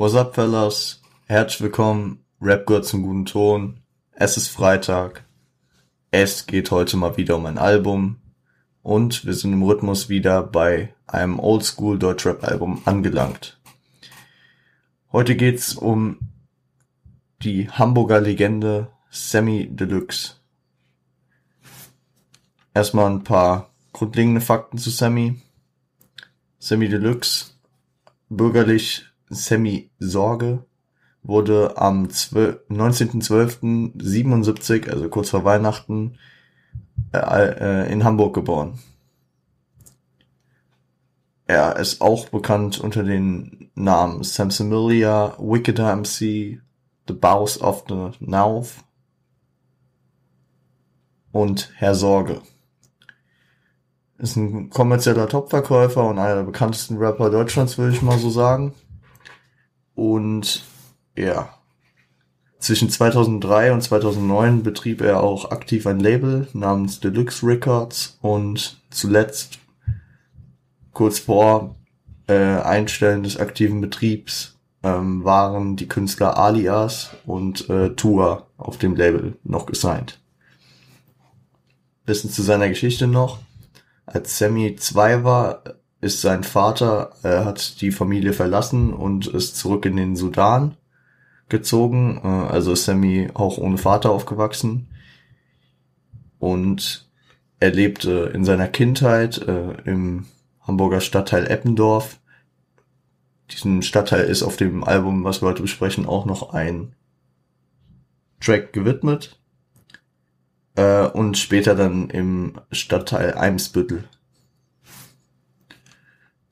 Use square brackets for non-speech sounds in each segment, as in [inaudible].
What's up, fellas? Herzlich willkommen. Rap gehört zum guten Ton. Es ist Freitag. Es geht heute mal wieder um ein Album. Und wir sind im Rhythmus wieder bei einem Oldschool Deutschrap Album angelangt. Heute geht's um die Hamburger Legende Sammy Deluxe. Erstmal ein paar grundlegende Fakten zu Sammy. Sammy Deluxe, bürgerlich Sammy Sorge, wurde am 19.12.77, also kurz vor Weihnachten, äh, äh, in Hamburg geboren. Er ist auch bekannt unter den Namen Sam Samilia, Wicked MC, The Bows of the North und Herr Sorge. Ist ein kommerzieller Topverkäufer und einer der bekanntesten Rapper Deutschlands, würde ich mal so sagen. Und ja, zwischen 2003 und 2009 betrieb er auch aktiv ein Label namens Deluxe Records und zuletzt kurz vor äh, Einstellen des aktiven Betriebs ähm, waren die Künstler Alias und äh, Tour auf dem Label noch gesigned. Wissen zu seiner Geschichte noch. Als Sammy zwei war, ist sein Vater, er hat die Familie verlassen und ist zurück in den Sudan gezogen. Äh, also ist Sammy auch ohne Vater aufgewachsen. Und er lebte in seiner Kindheit äh, im Hamburger Stadtteil Eppendorf. Diesen Stadtteil ist auf dem Album, was wir heute besprechen, auch noch ein Track gewidmet. Äh, und später dann im Stadtteil Eimsbüttel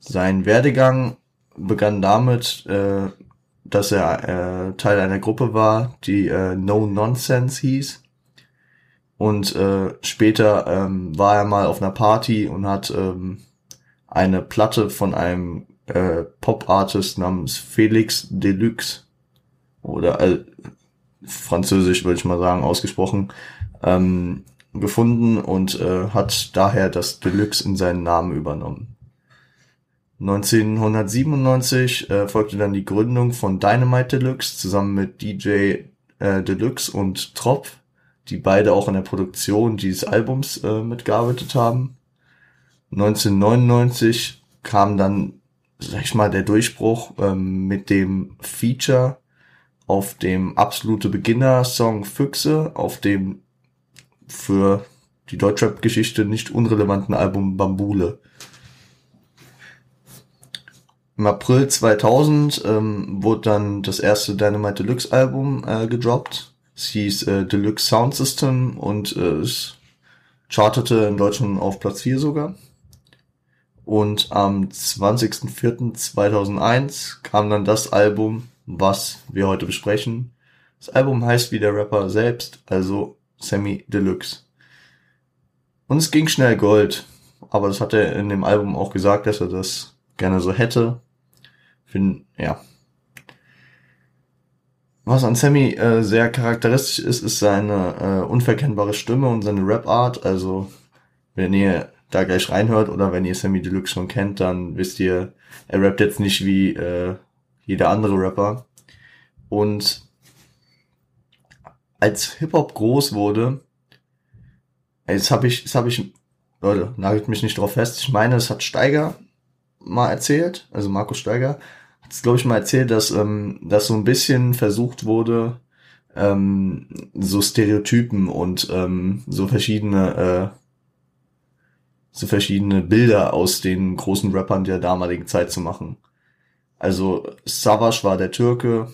sein Werdegang begann damit, äh, dass er äh, Teil einer Gruppe war, die äh, No Nonsense hieß. Und äh, später ähm, war er mal auf einer Party und hat ähm, eine Platte von einem äh, Pop-Artist namens Felix Deluxe oder äh, französisch würde ich mal sagen ausgesprochen ähm, gefunden und äh, hat daher das Deluxe in seinen Namen übernommen. 1997 äh, folgte dann die Gründung von Dynamite Deluxe zusammen mit DJ äh, Deluxe und Tropf, die beide auch in der Produktion dieses Albums äh, mitgearbeitet haben. 1999 kam dann, sag ich mal, der Durchbruch ähm, mit dem Feature auf dem absolute Beginner-Song Füchse, auf dem für die Deutschrap-Geschichte nicht unrelevanten Album Bambule. Im April 2000 ähm, wurde dann das erste Dynamite Deluxe Album äh, gedroppt. Es hieß äh, Deluxe Sound System und äh, es chartete in Deutschland auf Platz 4 sogar. Und am 20.04.2001 kam dann das Album, was wir heute besprechen. Das Album heißt wie der Rapper selbst, also Semi Deluxe. Und es ging schnell Gold. Aber das hat er in dem Album auch gesagt, dass er das gerne so hätte finde, ja. Was an Sammy äh, sehr charakteristisch ist, ist seine äh, unverkennbare Stimme und seine Rap-Art. Also, wenn ihr da gleich reinhört oder wenn ihr Sammy Deluxe schon kennt, dann wisst ihr, er rappt jetzt nicht wie äh, jeder andere Rapper. Und als Hip-Hop groß wurde, jetzt habe ich, das habe ich, Leute, nagelt mich nicht drauf fest, ich meine, es hat Steiger mal erzählt, also Markus Steiger, hat glaube ich mal erzählt, dass ähm, dass so ein bisschen versucht wurde, ähm, so Stereotypen und ähm, so verschiedene äh, so verschiedene Bilder aus den großen Rappern der damaligen Zeit zu machen. Also Savage war der Türke,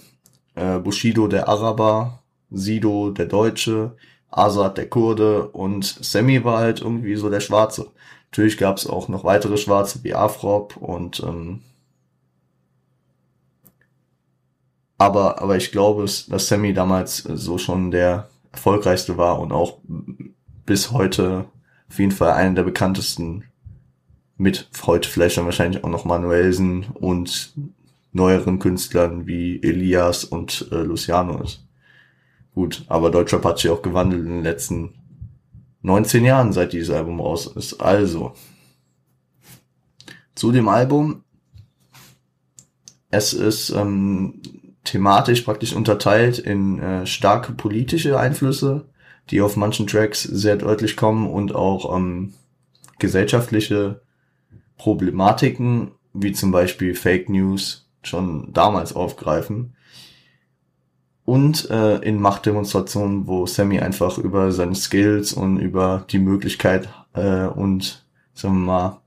äh, Bushido der Araber, Sido der Deutsche, Azad der Kurde und Sammy war halt irgendwie so der Schwarze. Natürlich gab es auch noch weitere Schwarze wie Afrop und ähm, Aber, aber ich glaube, dass Sammy damals so schon der erfolgreichste war und auch bis heute auf jeden Fall einer der bekanntesten mit heute vielleicht dann wahrscheinlich auch noch Manuelsen und neueren Künstlern wie Elias und äh, Luciano ist. Gut, aber Deutschrap hat sich auch gewandelt in den letzten 19 Jahren, seit dieses Album raus ist. Also, zu dem Album es ist ähm, thematisch praktisch unterteilt in äh, starke politische Einflüsse, die auf manchen Tracks sehr deutlich kommen und auch ähm, gesellschaftliche Problematiken, wie zum Beispiel Fake News, schon damals aufgreifen. Und äh, in Machtdemonstrationen, wo Sammy einfach über seine Skills und über die Möglichkeit äh, und, sagen wir mal,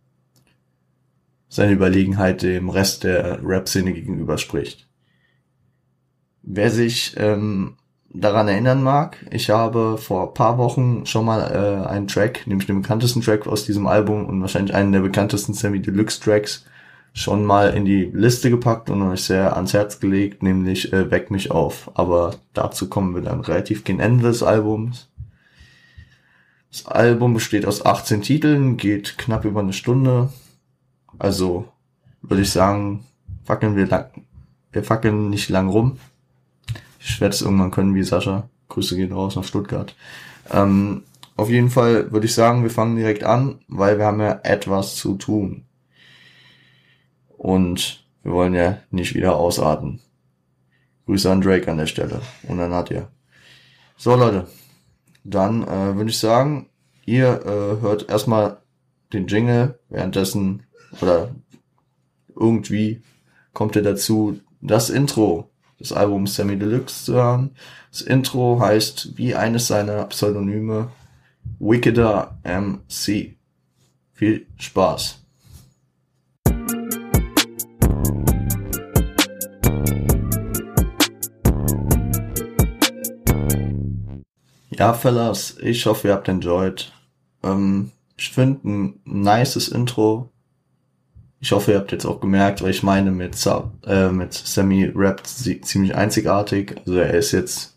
seine Überlegenheit dem Rest der Rap-Szene gegenüber spricht. Wer sich ähm, daran erinnern mag, ich habe vor paar Wochen schon mal äh, einen Track, nämlich den bekanntesten Track aus diesem Album und wahrscheinlich einen der bekanntesten Sammy Deluxe Tracks, schon mal in die Liste gepackt und euch sehr ans Herz gelegt, nämlich äh, Weck mich auf. Aber dazu kommen wir dann relativ gegen Ende des Albums. Das Album besteht aus 18 Titeln, geht knapp über eine Stunde. Also würde ich sagen, fackeln wir lang, wir fackeln nicht lang rum. Ich werde es irgendwann können wie Sascha. Grüße gehen raus nach Stuttgart. Ähm, auf jeden Fall würde ich sagen, wir fangen direkt an, weil wir haben ja etwas zu tun. Und wir wollen ja nicht wieder ausarten. Grüße an Drake an der Stelle und an Nadja. So Leute, dann äh, würde ich sagen, ihr äh, hört erstmal den Jingle, währenddessen oder irgendwie kommt ihr dazu, das Intro des Albums Sammy Deluxe zu hören. Das Intro heißt wie eines seiner Pseudonyme Wickeder MC. Viel Spaß. Ja, Fellas, ich hoffe, ihr habt enjoyed. Ähm, ich finde ein nices Intro. Ich hoffe, ihr habt jetzt auch gemerkt, weil ich meine mit, äh, mit Sammy rappt ziemlich einzigartig. Also er ist jetzt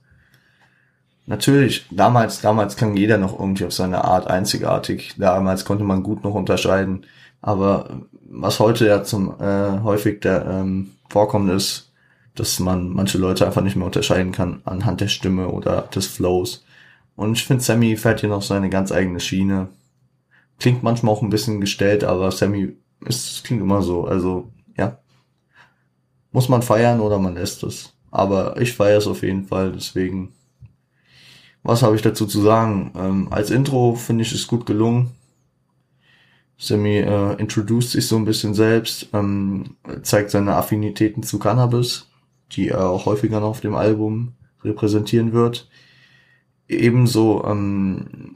natürlich, damals, damals klang jeder noch irgendwie auf seine Art einzigartig. Damals konnte man gut noch unterscheiden. Aber was heute ja zum äh, häufig der ähm, vorkommt ist, dass man manche Leute einfach nicht mehr unterscheiden kann anhand der Stimme oder des Flows. Und ich finde, Sammy fährt hier noch seine ganz eigene Schiene. Klingt manchmal auch ein bisschen gestellt, aber Sammy es klingt immer so. Also, ja. Muss man feiern oder man lässt es. Aber ich feiere es auf jeden Fall, deswegen. Was habe ich dazu zu sagen? Ähm, als Intro finde ich es gut gelungen. Sammy äh, introduced sich so ein bisschen selbst, ähm, zeigt seine Affinitäten zu Cannabis, die er auch häufiger noch auf dem Album repräsentieren wird. Ebenso ähm,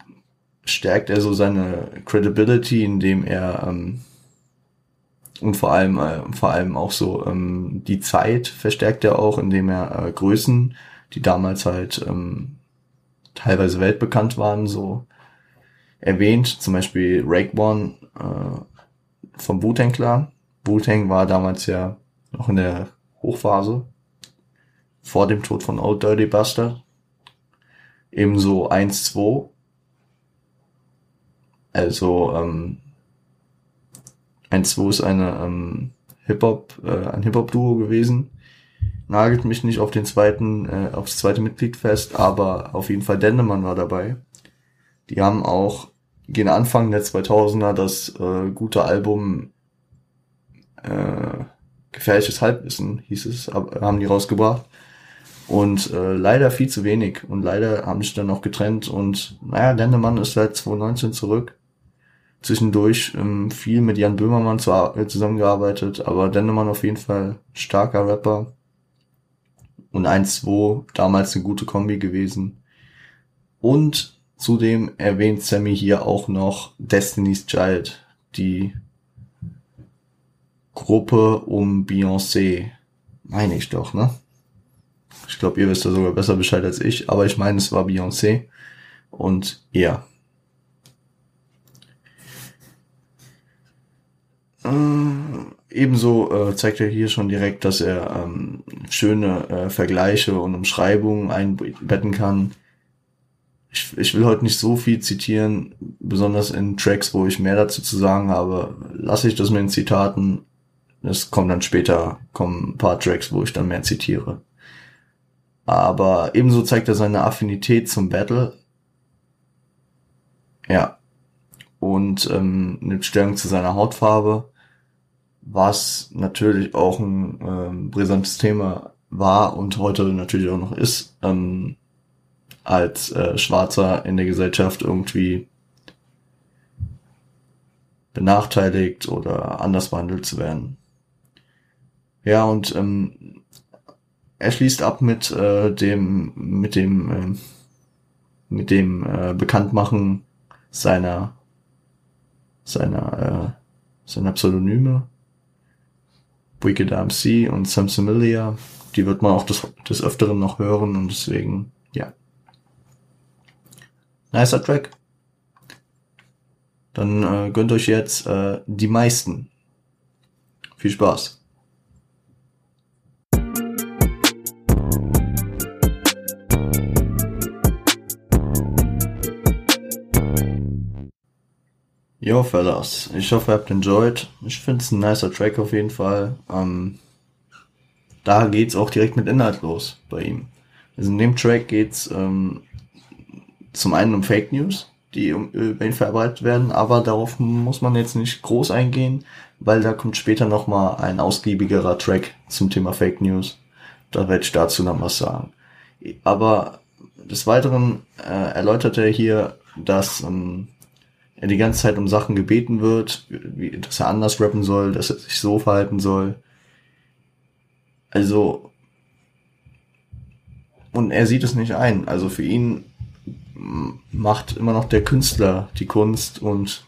stärkt er so seine Credibility, indem er ähm, und vor allem äh, vor allem auch so ähm, die Zeit verstärkt er auch, indem er äh, Größen, die damals halt ähm, teilweise weltbekannt waren, so erwähnt. Zum Beispiel Rake One äh, vom Wu-Tang Clan. Wu-Tang war damals ja noch in der Hochphase vor dem Tod von Old Dirty Buster. Ebenso 1-2. Also ähm, 1-2 ist eine ähm, Hip-Hop, äh, ein Hip-Hop-Duo gewesen. Nagelt mich nicht auf den zweiten, äh, aufs zweite Mitglied fest, aber auf jeden Fall Dendemann war dabei. Die haben auch gegen Anfang der 2000er das äh, gute Album äh, Gefährliches Halbwissen hieß es, haben die rausgebracht. Und äh, leider viel zu wenig. Und leider haben sich dann auch getrennt. Und naja, Dendemann ist seit 2019 zurück zwischendurch ähm, viel mit Jan Böhmermann äh, zusammengearbeitet, aber Dennemann auf jeden Fall starker Rapper. Und 1-2 damals eine gute Kombi gewesen. Und zudem erwähnt Sammy hier auch noch Destiny's Child, die Gruppe um Beyoncé. Meine ich doch, ne? Ich glaube, ihr wisst da sogar besser Bescheid als ich, aber ich meine, es war Beyoncé. Und ja, Äh, ebenso äh, zeigt er hier schon direkt, dass er ähm, schöne äh, Vergleiche und Umschreibungen einbetten kann. Ich, ich will heute nicht so viel zitieren, besonders in Tracks, wo ich mehr dazu zu sagen habe, lasse ich das mit den Zitaten. Es kommt dann später, kommen ein paar Tracks, wo ich dann mehr zitiere. Aber ebenso zeigt er seine Affinität zum Battle. Ja. Und ähm, eine Stellung zu seiner Hautfarbe was natürlich auch ein ähm, brisantes Thema war und heute natürlich auch noch ist, ähm, als äh, Schwarzer in der Gesellschaft irgendwie benachteiligt oder anders behandelt zu werden. Ja, und ähm, er schließt ab mit äh, dem mit dem äh, mit dem äh, Bekanntmachen seiner seiner äh, seiner Pseudonyme Wicked MC und Sam Similia. Die wird man auch des, des Öfteren noch hören und deswegen, ja. Nicer Track. Dann äh, gönnt euch jetzt äh, die meisten. Viel Spaß. Jo, Fellas, ich hoffe, ihr habt enjoyed. Ich finde es ein nicer Track auf jeden Fall. Ähm, da geht's auch direkt mit Inhalt los bei ihm. Also in dem Track geht's ähm, zum einen um Fake News, die um, über ihn verbreitet werden, aber darauf muss man jetzt nicht groß eingehen, weil da kommt später nochmal ein ausgiebigerer Track zum Thema Fake News. Da werde ich dazu noch was sagen. Aber des Weiteren äh, erläutert er hier, dass ähm, er die ganze Zeit um Sachen gebeten wird, wie, dass er anders rappen soll, dass er sich so verhalten soll. Also, und er sieht es nicht ein. Also für ihn macht immer noch der Künstler die Kunst und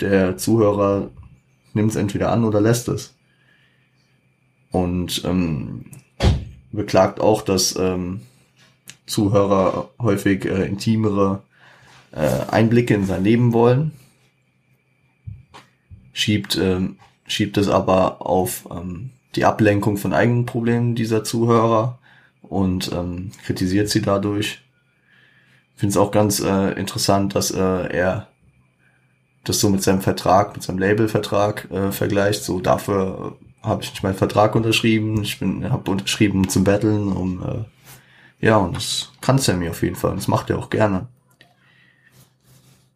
der Zuhörer nimmt es entweder an oder lässt es. Und ähm, beklagt auch, dass ähm, Zuhörer häufig äh, intimere äh, Einblicke in sein Leben wollen, schiebt, ähm, schiebt es aber auf ähm, die Ablenkung von eigenen Problemen dieser Zuhörer und ähm, kritisiert sie dadurch. Finde es auch ganz äh, interessant, dass äh, er das so mit seinem Vertrag, mit seinem Labelvertrag äh, vergleicht. So dafür äh, habe ich nicht meinen Vertrag unterschrieben. Ich bin, habe unterschrieben zum Battlen, um äh, ja und das kann Sammy auf jeden Fall. Und das macht er auch gerne.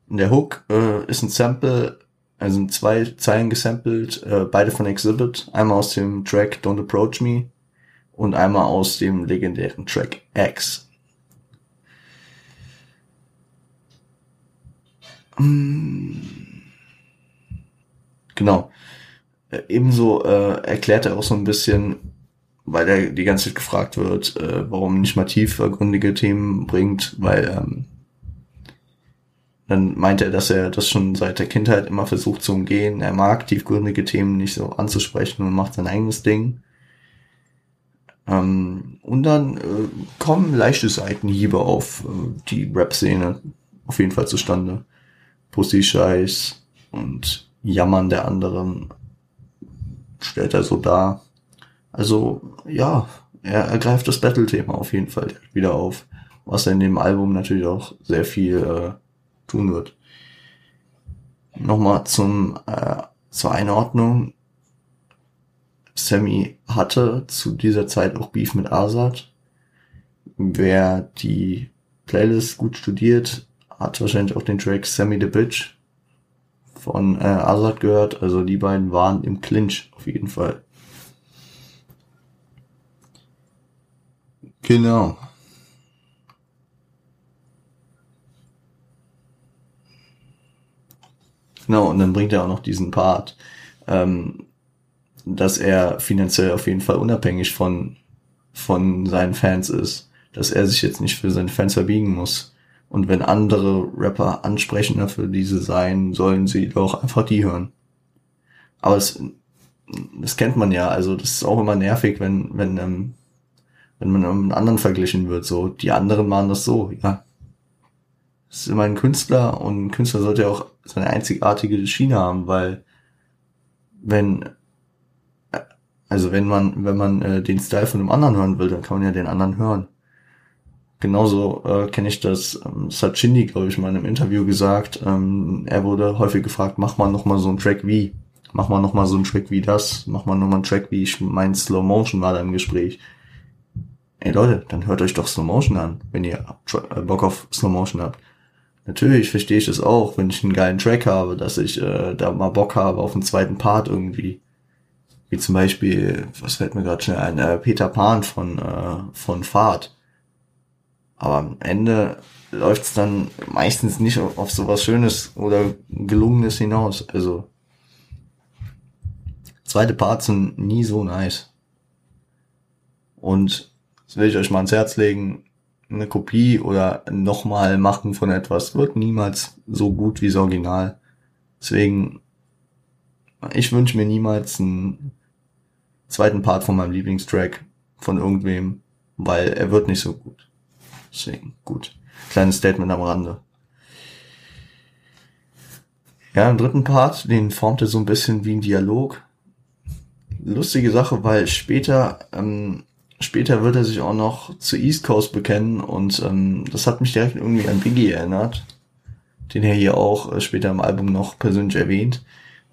In der Hook äh, ist ein Sample, also sind zwei Zeilen gesampelt, äh, beide von Exhibit. Einmal aus dem Track Don't Approach Me und einmal aus dem legendären Track X. Mm. Genau. Äh, ebenso äh, erklärt er auch so ein bisschen, weil er die ganze Zeit gefragt wird, äh, warum nicht mal tiefergründige Themen bringt, weil ähm, dann meinte er, dass er das schon seit der Kindheit immer versucht zu umgehen. Er mag tiefgründige Themen nicht so anzusprechen und macht sein eigenes Ding. Ähm, und dann äh, kommen leichte Seitenhiebe auf äh, die Rap-Szene auf jeden Fall zustande. Pussy-Scheiß und Jammern der anderen stellt er so dar. Also, ja, er ergreift das Battle-Thema auf jeden Fall wieder auf, was er in dem Album natürlich auch sehr viel äh, tun wird. Nochmal zum, äh, zur Einordnung. Sammy hatte zu dieser Zeit auch Beef mit Azad. Wer die Playlist gut studiert, hat wahrscheinlich auch den Track Sammy the Bitch von äh, Azad gehört. Also die beiden waren im Clinch auf jeden Fall. Genau. Genau, und dann bringt er auch noch diesen Part, ähm, dass er finanziell auf jeden Fall unabhängig von, von seinen Fans ist, dass er sich jetzt nicht für seine Fans verbiegen muss. Und wenn andere Rapper ansprechender für diese sein, sollen sie doch einfach die hören. Aber es, das kennt man ja, also das ist auch immer nervig, wenn, wenn, ähm, wenn man mit anderen verglichen wird, so, die anderen machen das so, ja, ist immer ein Künstler und ein Künstler sollte ja auch seine einzigartige Schiene haben, weil wenn also wenn man wenn man äh, den Style von einem anderen hören will, dann kann man ja den anderen hören. Genauso äh, kenne ich das, ähm, Shindy, glaube ich, mal in einem Interview gesagt. Ähm, er wurde häufig gefragt, mach mal noch mal so einen Track wie, mach mal noch mal so einen Track wie das, mach mal noch mal einen Track wie, ich mein Slow Motion war da im Gespräch. Ey Leute, dann hört euch doch Slow Motion an, wenn ihr äh, Bock auf Slow Motion habt. Natürlich verstehe ich es auch, wenn ich einen geilen Track habe, dass ich äh, da mal Bock habe auf einen zweiten Part irgendwie. Wie zum Beispiel, was fällt mir gerade schnell ein, äh, Peter Pan von, äh, von Fahrt. Aber am Ende läuft's dann meistens nicht auf sowas Schönes oder Gelungenes hinaus. Also zweite Parts sind nie so nice. Und das will ich euch mal ans Herz legen. Eine Kopie oder nochmal machen von etwas wird niemals so gut wie das Original. Deswegen, ich wünsche mir niemals einen zweiten Part von meinem Lieblingstrack von irgendwem, weil er wird nicht so gut. Deswegen, gut. Kleines Statement am Rande. Ja, im dritten Part, den formt er so ein bisschen wie ein Dialog. Lustige Sache, weil später, ähm, später wird er sich auch noch zu East Coast bekennen und ähm, das hat mich direkt irgendwie an Biggie erinnert, den er hier auch äh, später im Album noch persönlich erwähnt,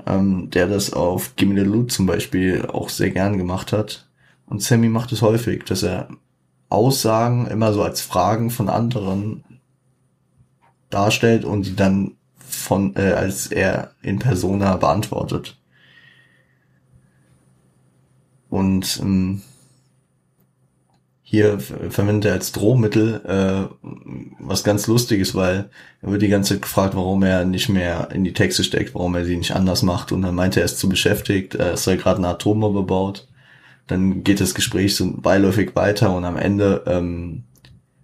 ähm, der das auf Gimme the Loot zum Beispiel auch sehr gern gemacht hat. Und Sammy macht es häufig, dass er Aussagen immer so als Fragen von anderen darstellt und die dann von äh, als er in Persona beantwortet. Und ähm, hier verwendet er als Drohmittel äh, was ganz Lustiges, weil er wird die ganze Zeit gefragt, warum er nicht mehr in die Texte steckt, warum er sie nicht anders macht. Und dann meinte er, er ist zu beschäftigt, er ist ja gerade eine Atombombe baut dann geht das Gespräch so beiläufig weiter und am Ende ähm,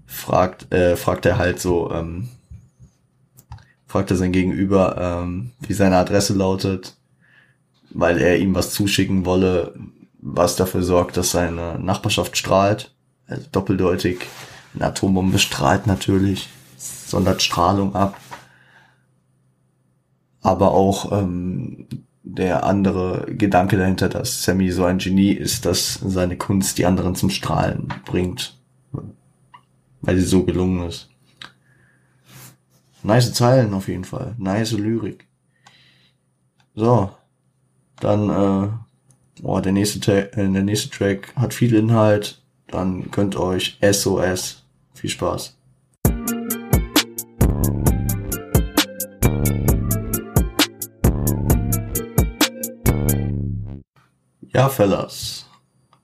fragt, äh, fragt er halt so, ähm, fragt er sein Gegenüber, ähm, wie seine Adresse lautet, weil er ihm was zuschicken wolle, was dafür sorgt, dass seine Nachbarschaft strahlt. Also doppeldeutig. Eine Atombombe strahlt natürlich, sondert Strahlung ab. Aber auch ähm, der andere Gedanke dahinter, dass Sammy so ein Genie ist, dass seine Kunst die anderen zum Strahlen bringt, weil sie so gelungen ist. Nice Zeilen auf jeden Fall, nice Lyrik. So, dann äh, oh, der nächste Tag, äh, der nächste Track hat viel Inhalt, dann könnt euch SOS. Viel Spaß. Ja, Fellas.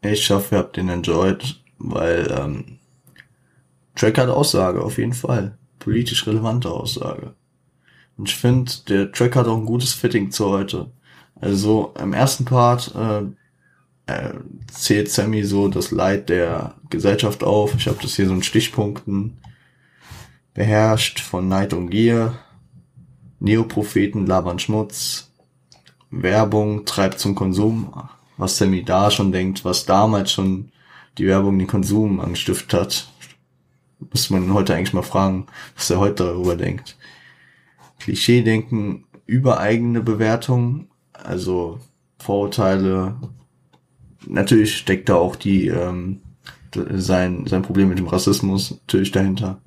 Ich hoffe, ihr habt den enjoyed, weil ähm, Track hat Aussage, auf jeden Fall. Politisch relevante Aussage. Und ich finde, der Track hat auch ein gutes Fitting zu heute. Also im ersten Part äh, äh, zählt Sammy so das Leid der Gesellschaft auf. Ich habe das hier so in Stichpunkten beherrscht von Neid und Gier. Neopropheten labern Schmutz. Werbung treibt zum Konsum was Sammy da schon denkt, was damals schon die Werbung den Konsum angestiftet hat. Muss man heute eigentlich mal fragen, was er heute darüber denkt. Klischee-Denken über eigene Bewertung, also Vorurteile. Natürlich steckt da auch die ähm, sein sein Problem mit dem Rassismus natürlich dahinter.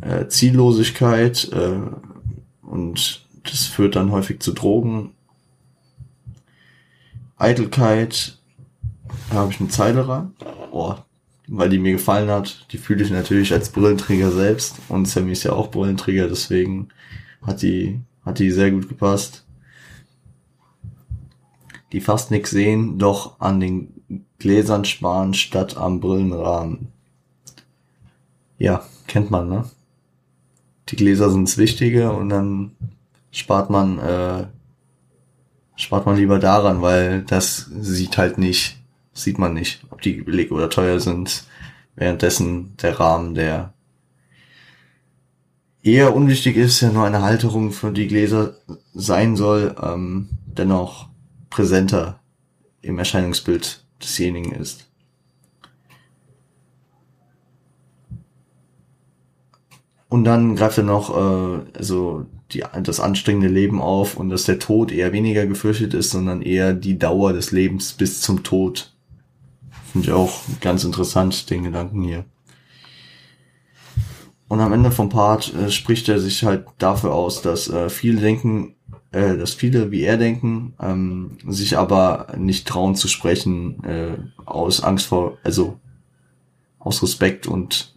Äh, Ziellosigkeit äh, und das führt dann häufig zu Drogen Eitelkeit, da habe ich eine Zeile ran. Oh, weil die mir gefallen hat. Die fühle ich natürlich als Brillenträger selbst. Und Sammy ist ja auch Brillenträger, deswegen hat die, hat die sehr gut gepasst. Die fast nix sehen, doch an den Gläsern sparen statt am Brillenrahmen. Ja, kennt man, ne? Die Gläser sind's Wichtige und dann spart man äh, spart man lieber daran, weil das sieht halt nicht, sieht man nicht, ob die billig oder teuer sind. Währenddessen der Rahmen, der eher unwichtig ist, ja nur eine Halterung für die Gläser sein soll, ähm, dennoch präsenter im Erscheinungsbild desjenigen ist. Und dann greift er noch äh, also die, das anstrengende Leben auf und dass der Tod eher weniger gefürchtet ist, sondern eher die Dauer des Lebens bis zum Tod. Finde ich auch ganz interessant, den Gedanken hier. Und am Ende vom Part äh, spricht er sich halt dafür aus, dass äh, viele denken, äh, dass viele wie er denken, ähm, sich aber nicht trauen zu sprechen, äh, aus Angst vor, also aus Respekt und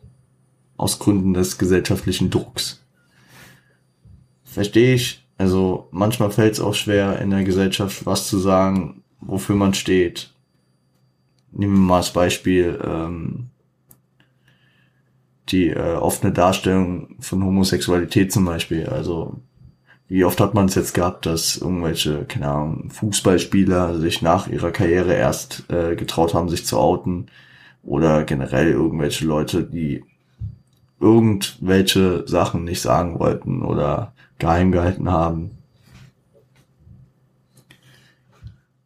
aus Gründen des gesellschaftlichen Drucks. Verstehe ich. Also manchmal fällt es auch schwer in der Gesellschaft was zu sagen, wofür man steht. Nehmen wir mal als Beispiel ähm, die äh, offene Darstellung von Homosexualität zum Beispiel. Also wie oft hat man es jetzt gehabt, dass irgendwelche, keine Ahnung, Fußballspieler sich nach ihrer Karriere erst äh, getraut haben, sich zu outen oder generell irgendwelche Leute, die irgendwelche Sachen nicht sagen wollten oder geheim gehalten haben.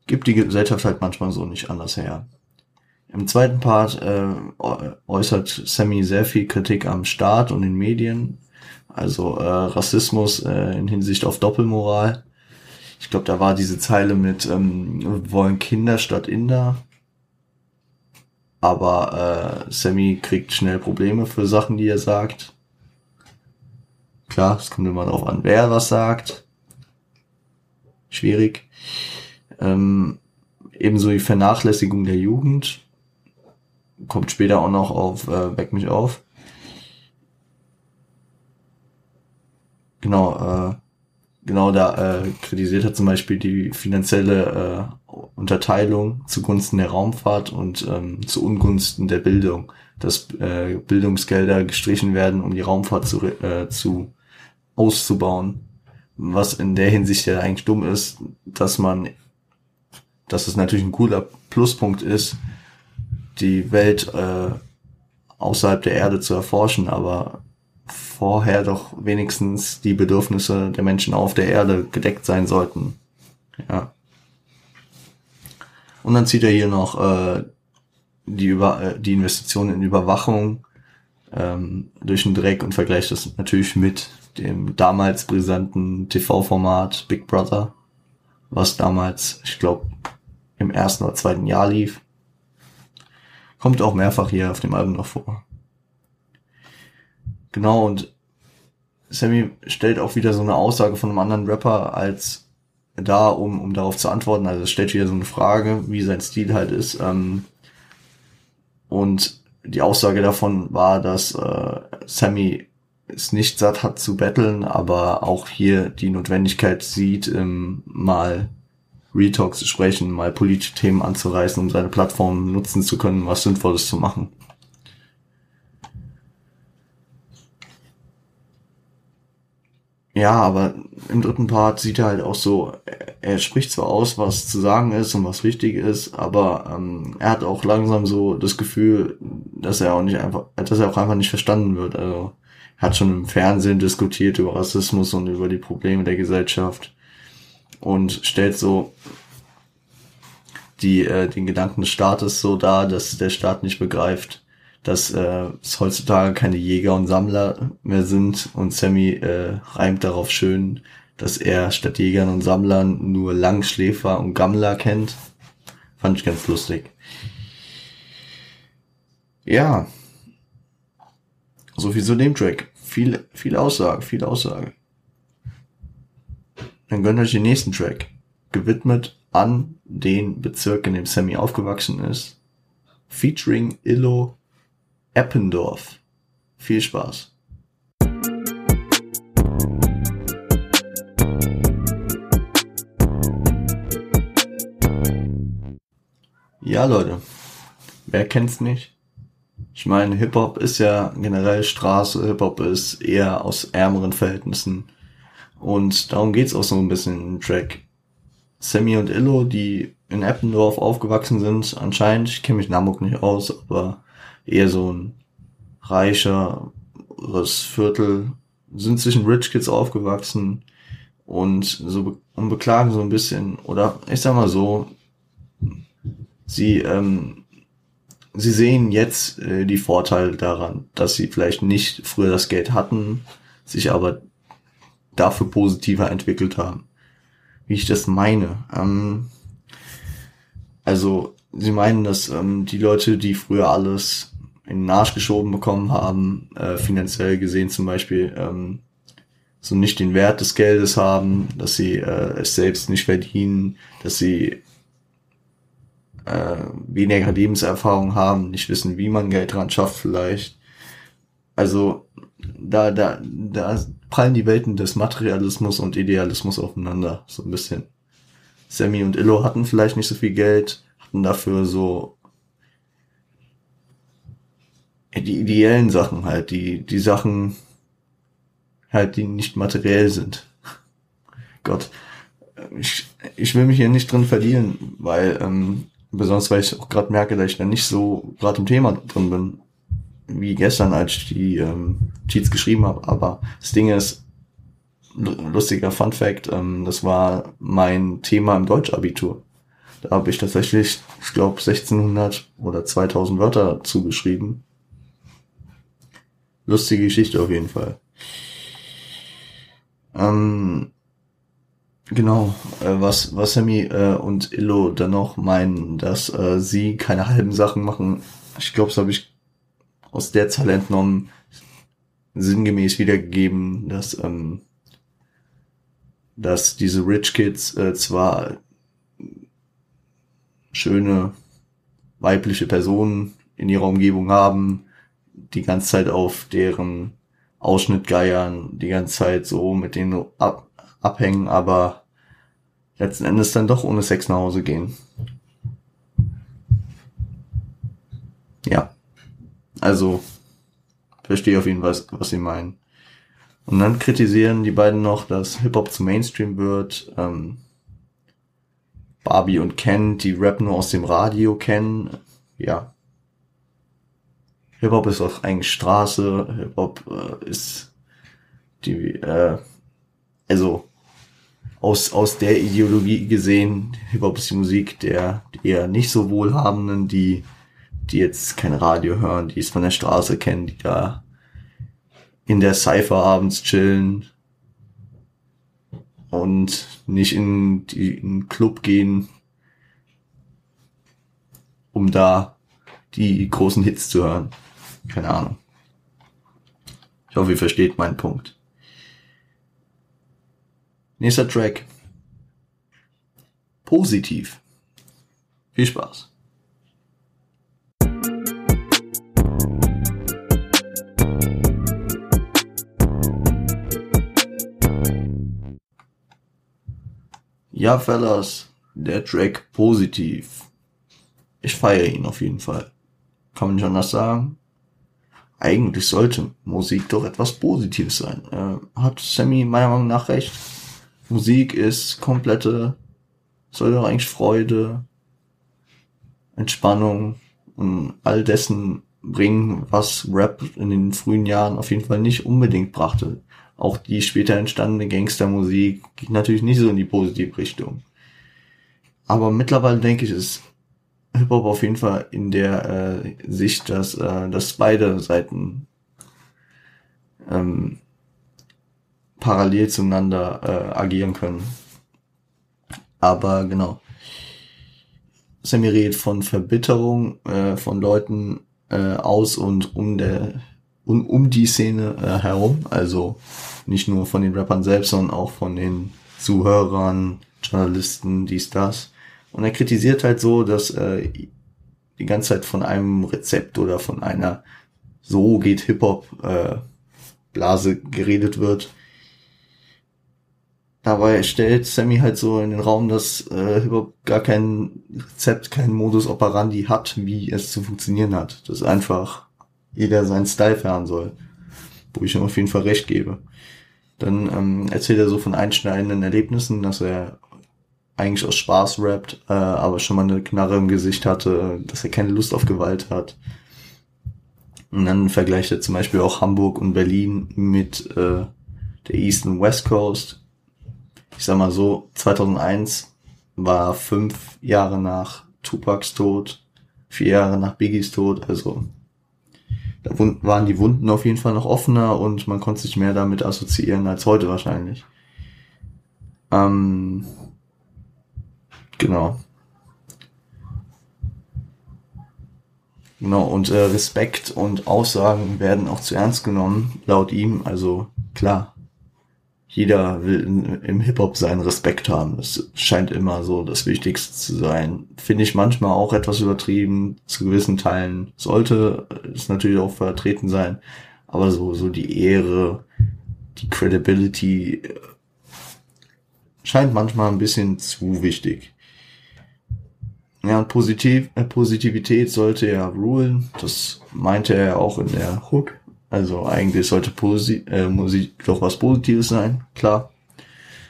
Gibt die Gesellschaft halt manchmal so nicht anders her. Im zweiten Part äh, äußert Sammy sehr viel Kritik am Staat und den Medien, also äh, Rassismus äh, in Hinsicht auf Doppelmoral. Ich glaube, da war diese Zeile mit ähm, wollen Kinder statt Inder. Aber äh, Sammy kriegt schnell Probleme für Sachen, die er sagt. Klar, es kommt immer darauf an, wer was sagt. Schwierig. Ähm, ebenso die Vernachlässigung der Jugend kommt später auch noch auf äh, Weck mich auf. Genau, äh, genau da äh, kritisiert er zum Beispiel die finanzielle äh, Unterteilung zugunsten der Raumfahrt und ähm, zu Ungunsten der Bildung, dass äh, Bildungsgelder gestrichen werden, um die Raumfahrt zu, äh, zu auszubauen. Was in der Hinsicht ja eigentlich dumm ist, dass man, dass es natürlich ein cooler Pluspunkt ist, die Welt äh, außerhalb der Erde zu erforschen, aber vorher doch wenigstens die Bedürfnisse der Menschen auf der Erde gedeckt sein sollten. Ja. Und dann zieht er hier noch äh, die, Über äh, die Investitionen in Überwachung ähm, durch den Dreck und vergleicht das natürlich mit dem damals brisanten TV-Format Big Brother, was damals, ich glaube, im ersten oder zweiten Jahr lief. Kommt auch mehrfach hier auf dem Album noch vor. Genau, und Sammy stellt auch wieder so eine Aussage von einem anderen Rapper als da, um, um darauf zu antworten. Also es stellt wieder so eine Frage, wie sein Stil halt ist. Ähm, und die Aussage davon war, dass äh, Sammy es nicht satt hat zu battlen, aber auch hier die Notwendigkeit sieht, ähm, mal Retalks zu sprechen, mal politische Themen anzureißen, um seine Plattform nutzen zu können, was Sinnvolles zu machen. Ja, aber im dritten Part sieht er halt auch so, er spricht zwar aus, was zu sagen ist und was wichtig ist, aber ähm, er hat auch langsam so das Gefühl, dass er auch nicht einfach, dass er auch einfach nicht verstanden wird. Also er hat schon im Fernsehen diskutiert über Rassismus und über die Probleme der Gesellschaft und stellt so die, äh, den Gedanken des Staates so dar, dass der Staat nicht begreift, dass äh, es heutzutage keine Jäger und Sammler mehr sind und Sammy äh, reimt darauf schön, dass er statt Jägern und Sammlern nur Langschläfer und Gammler kennt. Fand ich ganz lustig. Ja. So viel zu dem Track. Viel, viel Aussage, viel Aussage. Dann gönnt euch den nächsten Track. Gewidmet an den Bezirk, in dem Sammy aufgewachsen ist. Featuring Illo Eppendorf. Viel Spaß. Ja, Leute. Wer kennt's nicht? Ich meine, Hip-Hop ist ja generell Straße, Hip-Hop ist eher aus ärmeren Verhältnissen. Und darum geht's auch so ein bisschen im Track. Sammy und Illo, die in Eppendorf aufgewachsen sind, anscheinend, ich kenne mich Hamburg nicht aus, aber eher so ein reicheres Viertel, sind zwischen Rich Kids aufgewachsen und so und beklagen so ein bisschen, oder ich sag mal so, sie, ähm, sie sehen jetzt äh, die Vorteile daran, dass sie vielleicht nicht früher das Geld hatten, sich aber dafür positiver entwickelt haben. Wie ich das meine. Ähm, also, sie meinen, dass ähm, die Leute, die früher alles in den Arsch geschoben bekommen haben, äh, finanziell gesehen zum Beispiel, ähm, so nicht den Wert des Geldes haben, dass sie äh, es selbst nicht verdienen, dass sie äh, weniger Lebenserfahrung haben, nicht wissen, wie man Geld dran schafft vielleicht. Also da, da, da prallen die Welten des Materialismus und Idealismus aufeinander, so ein bisschen. Sammy und Illo hatten vielleicht nicht so viel Geld, hatten dafür so die ideellen Sachen halt, die, die Sachen halt, die nicht materiell sind. Gott, ich, ich will mich hier nicht drin verlieren, weil, ähm, besonders weil ich auch gerade merke, dass ich da nicht so gerade im Thema drin bin, wie gestern, als ich die ähm, Cheats geschrieben habe. Aber das Ding ist, lustiger Fun Fact, ähm, das war mein Thema im Deutschabitur. Da habe ich tatsächlich, ich glaube, 1600 oder 2000 Wörter zugeschrieben. Lustige Geschichte auf jeden Fall. Ähm, genau, äh, was, was Sammy äh, und Illo dann noch meinen, dass äh, sie keine halben Sachen machen. Ich glaube, das habe ich aus der Zeile entnommen, sinngemäß wiedergegeben, dass ähm, dass diese Rich Kids äh, zwar schöne weibliche Personen in ihrer Umgebung haben, die ganze Zeit auf deren Ausschnitt geiern, die ganze Zeit so mit denen ab, abhängen, aber letzten Endes dann doch ohne Sex nach Hause gehen. Ja. Also, verstehe auf jeden Fall, was, sie meinen. Und dann kritisieren die beiden noch, dass Hip-Hop zu Mainstream wird. Ähm, Barbie und Ken, die Rap nur aus dem Radio kennen. Ja. Hip-Hop ist auch eigentlich Straße. Hip-Hop äh, ist die, äh, also aus, aus der Ideologie gesehen, Hip-Hop ist die Musik der, eher nicht so Wohlhabenden, die, die jetzt kein Radio hören, die es von der Straße kennen, die da in der Cypher abends chillen und nicht in, den Club gehen, um da die großen Hits zu hören. Keine Ahnung. Ich hoffe, ihr versteht meinen Punkt. Nächster Track. Positiv. Viel Spaß. Ja, Fellas, der Track positiv. Ich feiere ihn auf jeden Fall. Kann man nicht anders sagen. Eigentlich sollte Musik doch etwas Positives sein. Äh, hat Sammy meiner Meinung nach recht. Musik ist komplette, soll doch eigentlich Freude, Entspannung und all dessen bringen, was Rap in den frühen Jahren auf jeden Fall nicht unbedingt brachte auch die später entstandene Gangstermusik geht natürlich nicht so in die positive Richtung. Aber mittlerweile denke ich, ist Hip-Hop auf jeden Fall in der äh, Sicht, dass, äh, dass beide Seiten ähm, parallel zueinander äh, agieren können. Aber genau. Sammy redet von Verbitterung äh, von Leuten äh, aus und um der um, um die Szene äh, herum. Also nicht nur von den Rappern selbst, sondern auch von den Zuhörern, Journalisten, dies, das. Und er kritisiert halt so, dass äh, die ganze Zeit von einem Rezept oder von einer so geht Hip-Hop äh, Blase geredet wird. Dabei stellt Sammy halt so in den Raum, dass äh, Hip-Hop gar kein Rezept, kein Modus operandi hat, wie es zu funktionieren hat. Das einfach jeder seinen Style fahren soll. Wo ich ihm auf jeden Fall recht gebe. Dann ähm, erzählt er so von einschneidenden Erlebnissen, dass er eigentlich aus Spaß rappt, äh, aber schon mal eine Knarre im Gesicht hatte, dass er keine Lust auf Gewalt hat. Und dann vergleicht er zum Beispiel auch Hamburg und Berlin mit äh, der East und West Coast. Ich sag mal so, 2001 war fünf Jahre nach Tupacs Tod, vier Jahre nach Biggies Tod, also da waren die Wunden auf jeden Fall noch offener und man konnte sich mehr damit assoziieren als heute wahrscheinlich. Ähm, genau. Genau, und äh, Respekt und Aussagen werden auch zu ernst genommen, laut ihm. Also klar, jeder will in, im Hip-Hop seinen Respekt haben. Das scheint immer so das Wichtigste zu sein. Finde ich manchmal auch etwas übertrieben. Zu gewissen Teilen sollte es natürlich auch vertreten sein. Aber so, so die Ehre, die Credibility scheint manchmal ein bisschen zu wichtig. Ja, und Positiv äh, Positivität sollte ja rulen. Das meinte er auch in der Hook. Also eigentlich sollte Posi äh, Musik doch was Positives sein, klar.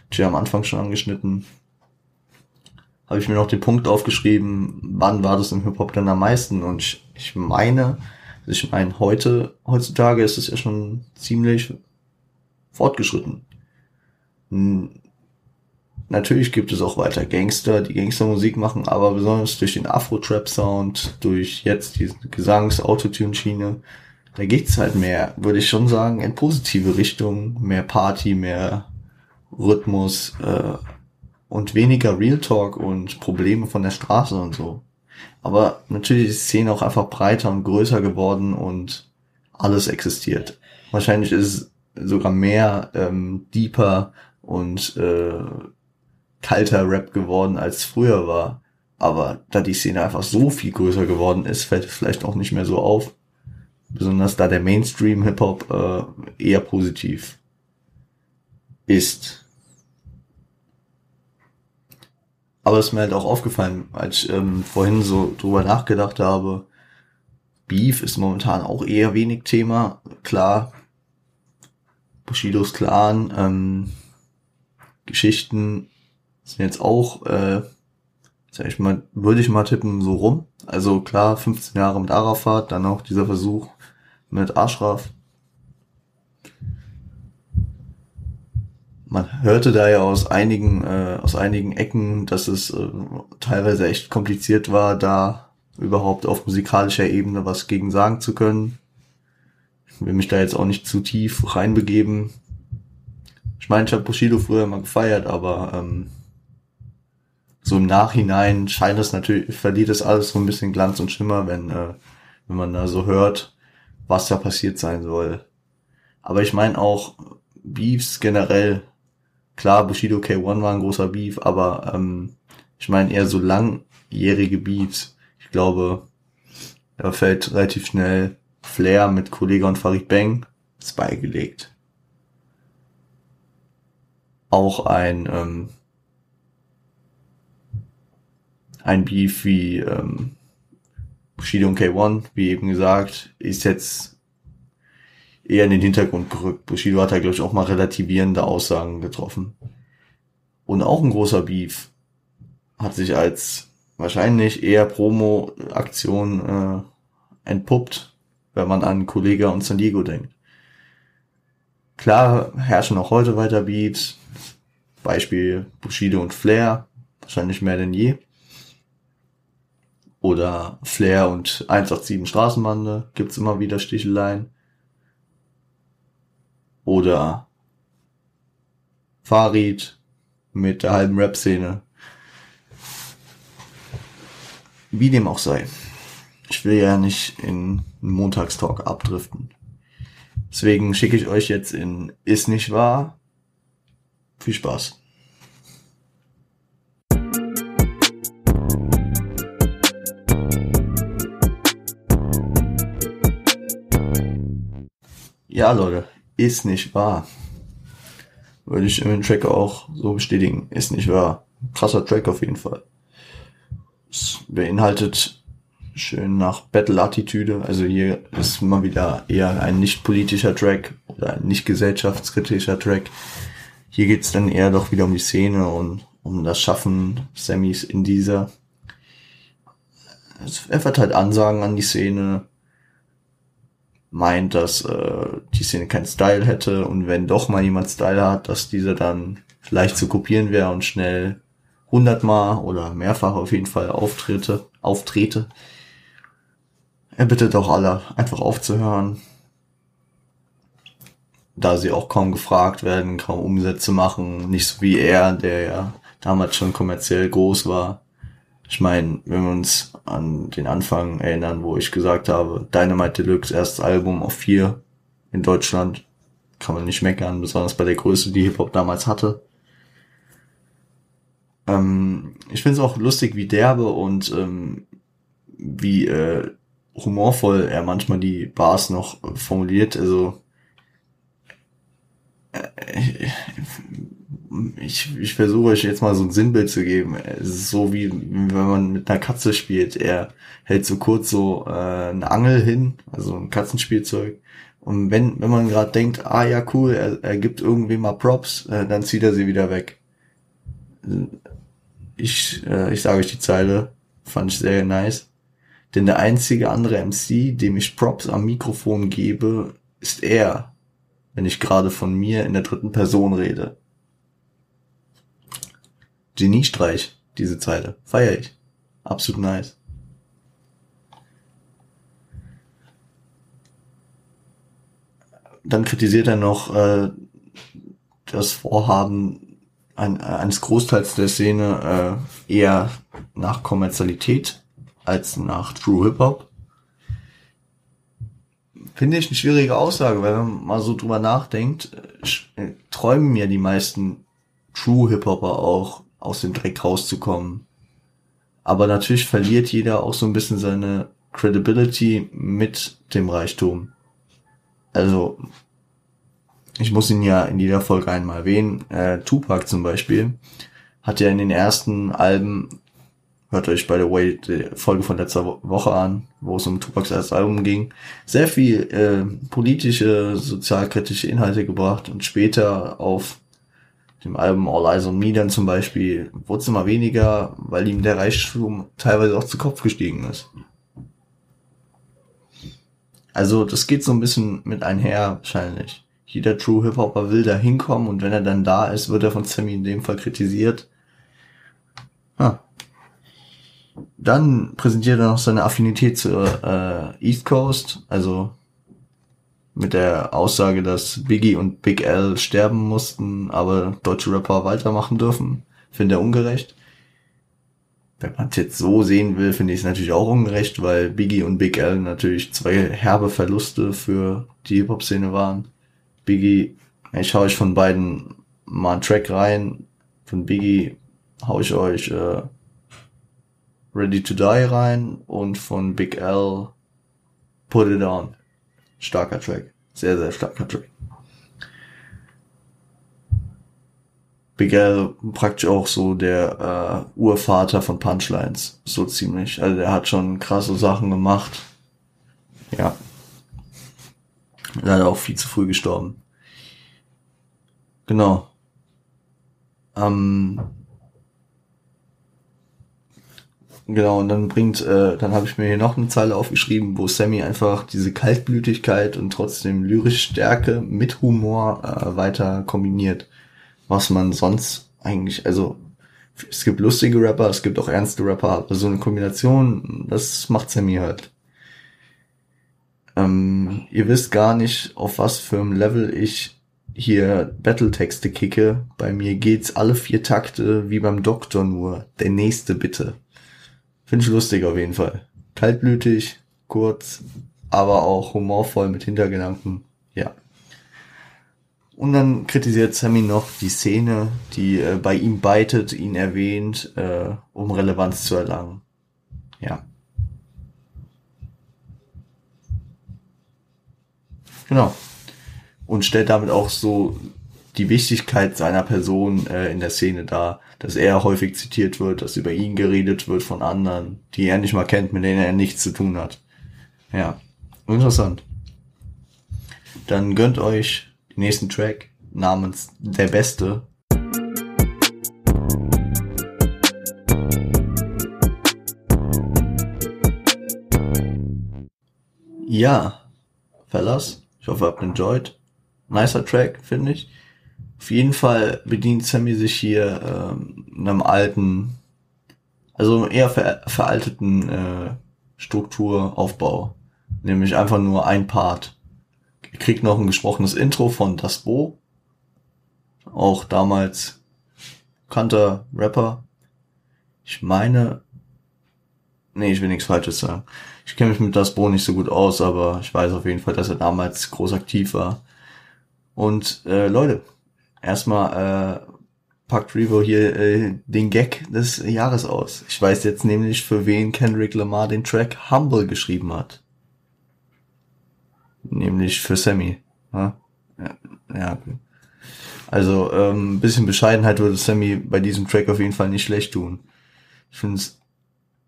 Tja, am Anfang schon angeschnitten. Habe ich mir noch den Punkt aufgeschrieben, wann war das im Hip-Hop denn am meisten? Und ich, ich meine, also ich meine, heute, heutzutage ist es ja schon ziemlich fortgeschritten. Natürlich gibt es auch weiter Gangster, die Gangstermusik machen, aber besonders durch den Afro-Trap-Sound, durch jetzt diese Gesangs-Autotune-Schiene, da geht's halt mehr, würde ich schon sagen, in positive Richtung, mehr Party, mehr Rhythmus äh, und weniger Real Talk und Probleme von der Straße und so. Aber natürlich ist die Szene auch einfach breiter und größer geworden und alles existiert. Wahrscheinlich ist es sogar mehr ähm, deeper und äh, kalter Rap geworden, als früher war. Aber da die Szene einfach so viel größer geworden ist, fällt es vielleicht auch nicht mehr so auf. Besonders da der Mainstream-Hip-Hop äh, eher positiv ist. Aber es ist mir halt auch aufgefallen, als ich ähm, vorhin so drüber nachgedacht habe, Beef ist momentan auch eher wenig Thema. Klar, Bushidos Clan, ähm, Geschichten sind jetzt auch, äh, sag ich mal, würde ich mal tippen, so rum. Also klar, 15 Jahre mit Arafat, dann auch dieser Versuch mit Ashraf. Man hörte da ja aus einigen, äh, aus einigen Ecken, dass es äh, teilweise echt kompliziert war, da überhaupt auf musikalischer Ebene was gegen sagen zu können. Ich will mich da jetzt auch nicht zu tief reinbegeben. Ich meine, ich habe Bushido früher mal gefeiert, aber ähm, so im Nachhinein scheint es natürlich, verliert es alles so ein bisschen Glanz und Schimmer, wenn, äh, wenn man da so hört, was da passiert sein soll. Aber ich meine auch Beefs generell, klar, Bushido K1 war ein großer Beef, aber ähm, ich meine eher so langjährige Beefs. Ich glaube, da fällt relativ schnell Flair mit Kollega und Farid Bang ist beigelegt. Auch ein ähm, ein Beef wie ähm, Bushido und K1, wie eben gesagt, ist jetzt eher in den Hintergrund gerückt. Bushido hat da, glaube ich, auch mal relativierende Aussagen getroffen. Und auch ein großer Beef hat sich als wahrscheinlich eher Promo-Aktion äh, entpuppt, wenn man an Kollega und San Diego denkt. Klar herrschen auch heute weiter Beefs. Beispiel Bushido und Flair, wahrscheinlich mehr denn je. Oder Flair und 187 Straßenbande gibt's immer wieder Sticheleien. Oder Farid mit der halben Rap-Szene. Wie dem auch sei. Ich will ja nicht in einen Montagstalk abdriften. Deswegen schicke ich euch jetzt in Ist nicht wahr. Viel Spaß. Ja, Leute, ist nicht wahr. Würde ich im Track auch so bestätigen. Ist nicht wahr. Krasser Track auf jeden Fall. Es beinhaltet schön nach Battle-Attitüde. Also hier ist mal wieder eher ein nicht politischer Track oder ein nicht gesellschaftskritischer Track. Hier geht's dann eher doch wieder um die Szene und um das Schaffen Sammys in dieser. Er verteilt Ansagen an die Szene, meint, dass äh, die Szene keinen Style hätte und wenn doch mal jemand Style hat, dass dieser dann leicht zu kopieren wäre und schnell hundertmal oder mehrfach auf jeden Fall auftrete, auftrete. Er bittet auch alle, einfach aufzuhören, da sie auch kaum gefragt werden, kaum Umsätze machen, nicht so wie er, der ja damals schon kommerziell groß war. Ich meine, wenn wir uns an den Anfang erinnern, wo ich gesagt habe, Dynamite Deluxe, erstes Album auf vier in Deutschland, kann man nicht meckern, besonders bei der Größe, die Hip-Hop damals hatte. Ähm, ich finde es auch lustig, wie derbe und ähm, wie äh, humorvoll er manchmal die Bars noch formuliert. Also äh, ich, ich versuche euch jetzt mal so ein Sinnbild zu geben. Es ist so wie wenn man mit einer Katze spielt. Er hält so kurz so äh, eine Angel hin, also ein Katzenspielzeug. Und wenn, wenn man gerade denkt, ah ja, cool, er, er gibt irgendwie mal Props, äh, dann zieht er sie wieder weg. Ich, äh, ich sage euch die Zeile, fand ich sehr nice. Denn der einzige andere MC, dem ich Props am Mikrofon gebe, ist er, wenn ich gerade von mir in der dritten Person rede. Geniestreich, diese Zeile. Feier ich. Absolut nice. Dann kritisiert er noch äh, das Vorhaben ein, eines Großteils der Szene äh, eher nach Kommerzialität als nach True Hip Hop. Finde ich eine schwierige Aussage, weil wenn man mal so drüber nachdenkt, äh, träumen ja die meisten True Hip Hopper auch aus dem Dreck rauszukommen. Aber natürlich verliert jeder auch so ein bisschen seine Credibility mit dem Reichtum. Also, ich muss ihn ja in jeder Folge einmal erwähnen. Äh, Tupac zum Beispiel hat ja in den ersten Alben, hört euch by the way die Folge von letzter Woche an, wo es um Tupacs erstes Album ging, sehr viel äh, politische, sozialkritische Inhalte gebracht und später auf dem Album All Eyes on Me dann zum Beispiel wurde es immer weniger, weil ihm der Reichtum teilweise auch zu Kopf gestiegen ist. Also das geht so ein bisschen mit einher wahrscheinlich. Jeder True Hip Hopper will da hinkommen und wenn er dann da ist, wird er von Sammy in dem Fall kritisiert. Ah. Dann präsentiert er noch seine Affinität zur äh, East Coast, also mit der Aussage, dass Biggie und Big L sterben mussten, aber deutsche Rapper weitermachen dürfen. Finde er ungerecht. Wenn man es jetzt so sehen will, finde ich es natürlich auch ungerecht, weil Biggie und Big L natürlich zwei herbe Verluste für die Hip-Hop-Szene waren. Biggie, ich hau euch von beiden mal einen Track rein. Von Biggie hau ich euch äh, Ready to Die rein und von Big L Put It On. Starker Track. Sehr, sehr starker Track. Big L praktisch auch so der äh, Urvater von Punchlines. So ziemlich. Also der hat schon krasse Sachen gemacht. Ja. Leider auch viel zu früh gestorben. Genau. Ähm, Genau, und dann bringt, äh, dann habe ich mir hier noch eine Zeile aufgeschrieben, wo Sammy einfach diese Kaltblütigkeit und trotzdem lyrische Stärke mit Humor äh, weiter kombiniert. Was man sonst eigentlich, also es gibt lustige Rapper, es gibt auch ernste Rapper, aber so eine Kombination, das macht Sammy halt. Ähm, ihr wisst gar nicht, auf was für einem Level ich hier Battle-Texte kicke. Bei mir geht's alle vier Takte wie beim Doktor nur. Der nächste bitte. Finde ich lustig auf jeden Fall. Kaltblütig, kurz, aber auch humorvoll mit Hintergedanken. Ja. Und dann kritisiert Sammy noch die Szene, die äh, bei ihm beitet, ihn erwähnt, äh, um Relevanz zu erlangen. Ja. Genau. Und stellt damit auch so die Wichtigkeit seiner Person äh, in der Szene dar, dass er häufig zitiert wird, dass über ihn geredet wird von anderen, die er nicht mal kennt, mit denen er nichts zu tun hat. Ja, interessant. Dann gönnt euch den nächsten Track namens Der Beste. Ja, Fellas, ich hoffe, ihr habt enjoyed. Nicer Track, finde ich. Auf jeden Fall bedient Sammy sich hier ähm, einem alten, also eher ver veralteten äh, Strukturaufbau. Nämlich einfach nur ein Part. Ihr kriegt noch ein gesprochenes Intro von Das Bo. Auch damals kannter Rapper. Ich meine, nee, ich will nichts Falsches sagen. Ich kenne mich mit Das Bo nicht so gut aus, aber ich weiß auf jeden Fall, dass er damals groß aktiv war. Und äh, Leute, erstmal äh, packt Revo hier äh, den Gag des Jahres aus. Ich weiß jetzt nämlich, für wen Kendrick Lamar den Track Humble geschrieben hat. Nämlich für Sammy. Ja, ja okay. Also ähm, bisschen Bescheidenheit würde Sammy bei diesem Track auf jeden Fall nicht schlecht tun. Ich finde es,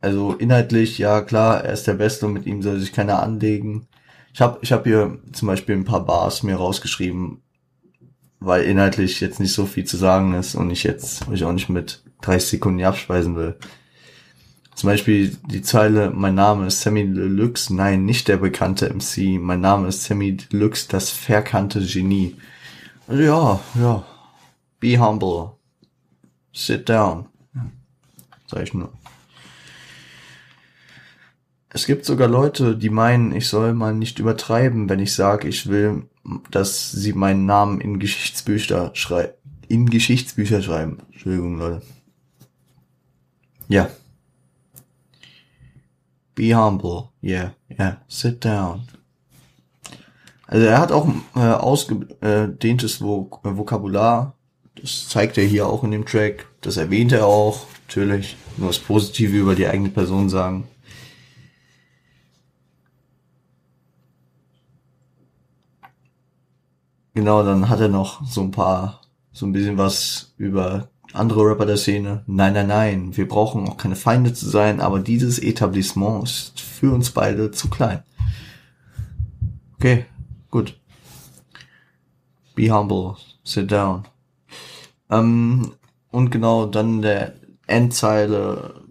also inhaltlich, ja klar, er ist der Beste und mit ihm soll sich keiner anlegen. Ich habe ich hab hier zum Beispiel ein paar Bars mir rausgeschrieben, weil inhaltlich jetzt nicht so viel zu sagen ist und ich jetzt euch auch nicht mit 30 Sekunden abspeisen will. Zum Beispiel die Zeile, mein Name ist Sammy Deluxe, nein, nicht der bekannte MC, mein Name ist Sammy Deluxe, das verkannte Genie. Also ja, ja, be humble, sit down, sag ich nur. Es gibt sogar Leute, die meinen, ich soll mal nicht übertreiben, wenn ich sage, ich will, dass sie meinen Namen in Geschichtsbücher schreiben. In Geschichtsbücher schreiben. Entschuldigung, Leute. Ja. Be humble. Yeah, yeah. Sit down. Also er hat auch äh, ausgedehntes Vok Vokabular. Das zeigt er hier auch in dem Track. Das erwähnt er auch. Natürlich. Nur das Positive über die eigene Person sagen. Genau, dann hat er noch so ein paar, so ein bisschen was über andere Rapper der Szene. Nein, nein, nein, wir brauchen auch keine Feinde zu sein, aber dieses Etablissement ist für uns beide zu klein. Okay, gut. Be humble, sit down. Ähm, und genau, dann der Endzeile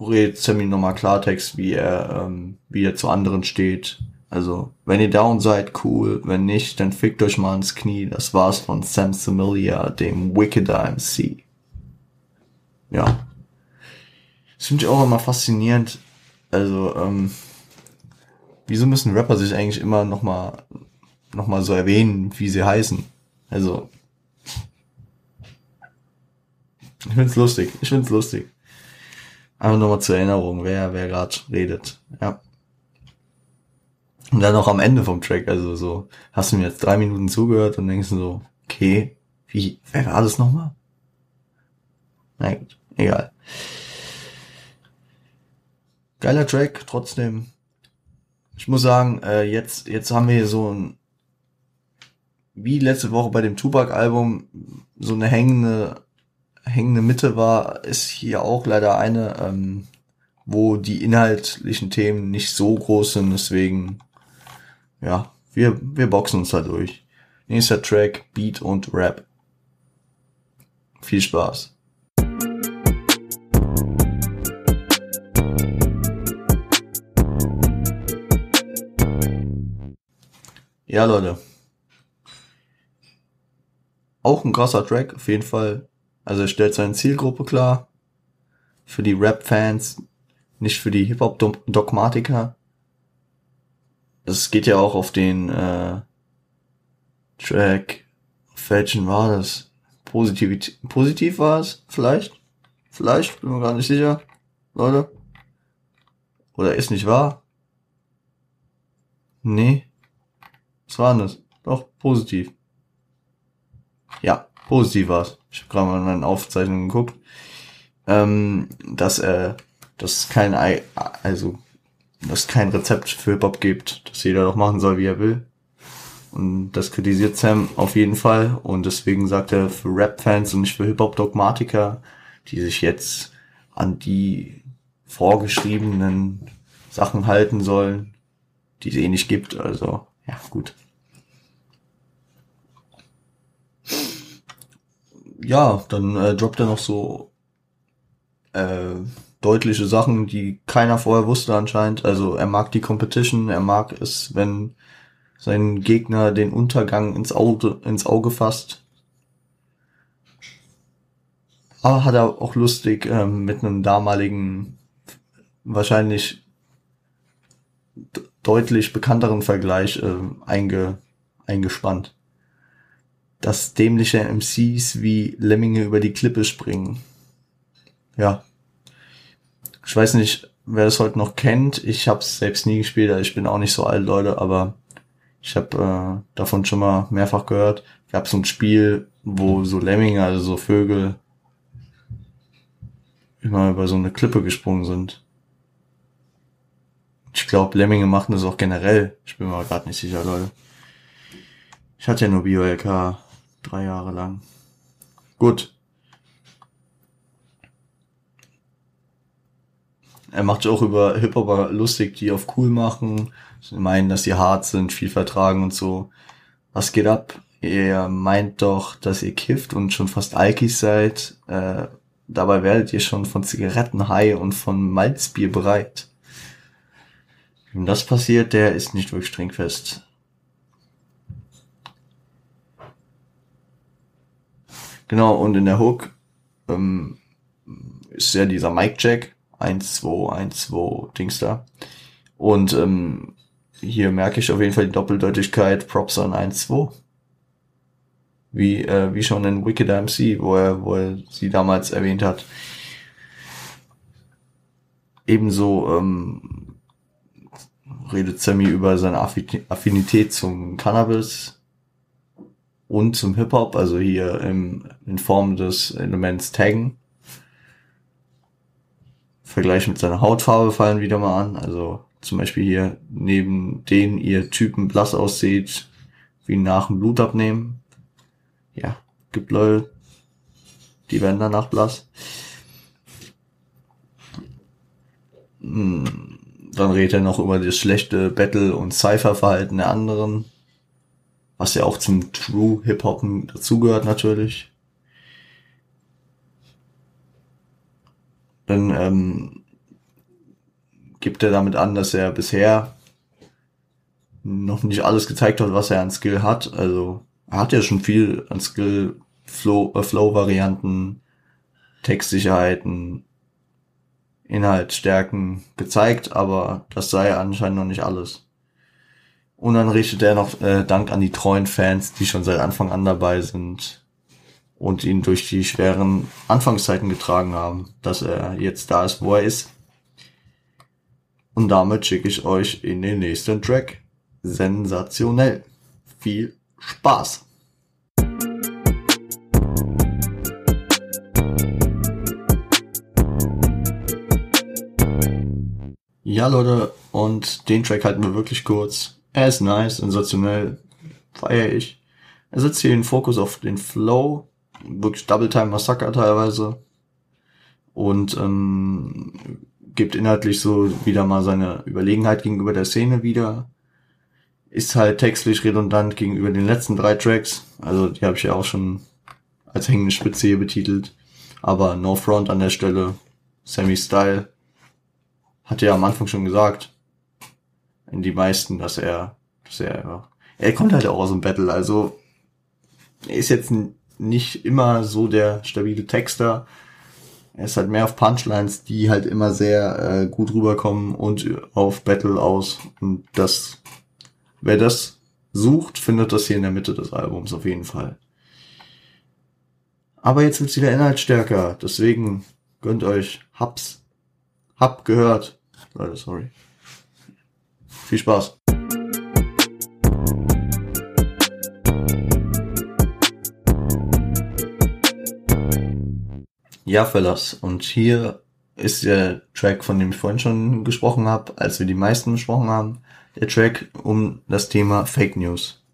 redet Sammy nochmal Klartext, wie er, ähm, wie er zu anderen steht, also, wenn ihr down seid, cool. Wenn nicht, dann fickt euch mal ins Knie. Das war's von Sam Samilia, dem Wickeder MC. Ja. Das finde ich auch immer faszinierend. Also, ähm, wieso müssen Rapper sich eigentlich immer nochmal noch mal so erwähnen, wie sie heißen? Also, ich find's lustig. Ich find's lustig. Einfach nochmal zur Erinnerung, wer, wer gerade redet. Ja. Und dann auch am Ende vom Track, also so, hast du mir jetzt drei Minuten zugehört und denkst so, okay, wie, wer war das nochmal? Na gut, egal. Geiler Track, trotzdem. Ich muss sagen, äh, jetzt, jetzt haben wir hier so ein, wie letzte Woche bei dem Tupac-Album, so eine hängende, hängende Mitte war, ist hier auch leider eine, ähm, wo die inhaltlichen Themen nicht so groß sind, deswegen ja, wir, wir boxen uns da durch. Nächster Track, Beat und Rap. Viel Spaß. Ja, Leute. Auch ein krasser Track, auf jeden Fall. Also er stellt seine Zielgruppe klar. Für die Rap-Fans, nicht für die Hip-Hop-Dogmatiker es geht ja auch auf den äh, Track. Welchen war das? Positiv, positiv war es? Vielleicht? Vielleicht? Bin mir gar nicht sicher. Leute? Oder ist nicht wahr? Nee. Was war denn das? Doch, positiv. Ja, positiv war's. Ich habe gerade mal in meinen Aufzeichnungen geguckt. Ähm, dass er, dass kein, Ei, also es kein Rezept für Hip-Hop gibt, dass jeder doch machen soll, wie er will. Und das kritisiert Sam auf jeden Fall. Und deswegen sagt er für Rap-Fans und nicht für Hip-Hop-Dogmatiker, die sich jetzt an die vorgeschriebenen Sachen halten sollen, die es eh nicht gibt. Also, ja, gut. Ja, dann äh, droppt er noch so äh, deutliche Sachen, die keiner vorher wusste anscheinend. Also er mag die Competition, er mag es, wenn sein Gegner den Untergang ins Auge, ins Auge fasst. Aber hat er auch lustig ähm, mit einem damaligen, wahrscheinlich deutlich bekannteren Vergleich äh, einge, eingespannt. Dass dämliche MCs wie Lemminge über die Klippe springen. Ja, ich weiß nicht, wer das heute noch kennt. Ich habe es selbst nie gespielt, also ich bin auch nicht so alt, Leute, aber ich habe äh, davon schon mal mehrfach gehört. Gab so ein Spiel, wo so Lemminge, also so Vögel, immer über so eine Klippe gesprungen sind. Ich glaube, Lemminge machen das auch generell. Ich bin mir gerade nicht sicher, Leute. Ich hatte ja nur BioLK drei Jahre lang. Gut. Er macht sich auch über Hip-Hopper lustig, die auf cool machen, sie meinen, dass sie hart sind, viel vertragen und so. Was geht ab? Ihr meint doch, dass ihr kifft und schon fast Alkis seid. Äh, dabei werdet ihr schon von Zigaretten high und von Malzbier bereit. Wenn das passiert, der ist nicht wirklich trinkfest. Genau, und in der Hook ähm, ist ja dieser Mic-Jack, 1, 2, 1, 2, Dings da. Und ähm, hier merke ich auf jeden Fall die Doppeldeutigkeit Props an 1-2. Wie, äh, wie schon in Wicked MC, wo er, wo er sie damals erwähnt hat. Ebenso ähm, redet Sammy über seine Affinität zum Cannabis und zum Hip-Hop, also hier im, in Form des Elements Taggen. Vergleich mit seiner Hautfarbe fallen wieder mal an. Also zum Beispiel hier neben denen ihr Typen blass aussieht, wie nach dem Blutabnehmen. Ja, gibt Leute, die werden danach blass. Hm, dann redet er noch über das schlechte Battle- und Cypher-Verhalten der anderen. Was ja auch zum True Hip-Hop dazugehört natürlich. dann ähm, gibt er damit an, dass er bisher noch nicht alles gezeigt hat, was er an Skill hat. Also er hat ja schon viel an Skill, Flow, äh, Flow-Varianten, Textsicherheiten, Inhaltsstärken gezeigt, aber das sei anscheinend noch nicht alles. Und dann richtet er noch äh, Dank an die treuen Fans, die schon seit Anfang an dabei sind, und ihn durch die schweren Anfangszeiten getragen haben, dass er jetzt da ist, wo er ist. Und damit schicke ich euch in den nächsten Track. Sensationell. Viel Spaß. Ja, Leute, und den Track halten wir wirklich kurz. Er ist nice, sensationell, feiere ich. Er setzt hier den Fokus auf den Flow, wirklich Double Time Massaker teilweise und ähm, gibt inhaltlich so wieder mal seine Überlegenheit gegenüber der Szene wieder. Ist halt textlich redundant gegenüber den letzten drei Tracks. Also die habe ich ja auch schon als hängende Spitze hier betitelt. Aber No Front an der Stelle. Sammy Style. Hat ja am Anfang schon gesagt. In die meisten, dass er, dass er, er kommt halt auch aus dem Battle. Also er ist jetzt ein nicht immer so der stabile Texter. Er ist halt mehr auf Punchlines, die halt immer sehr äh, gut rüberkommen und auf Battle aus. Und das, wer das sucht, findet das hier in der Mitte des Albums auf jeden Fall. Aber jetzt wird's wieder inhaltsstärker, deswegen gönnt euch, hab's, hab gehört. Leute, sorry. Viel Spaß. Ja, Fellas. Und hier ist der Track, von dem ich vorhin schon gesprochen habe, als wir die meisten besprochen haben, der Track um das Thema Fake News.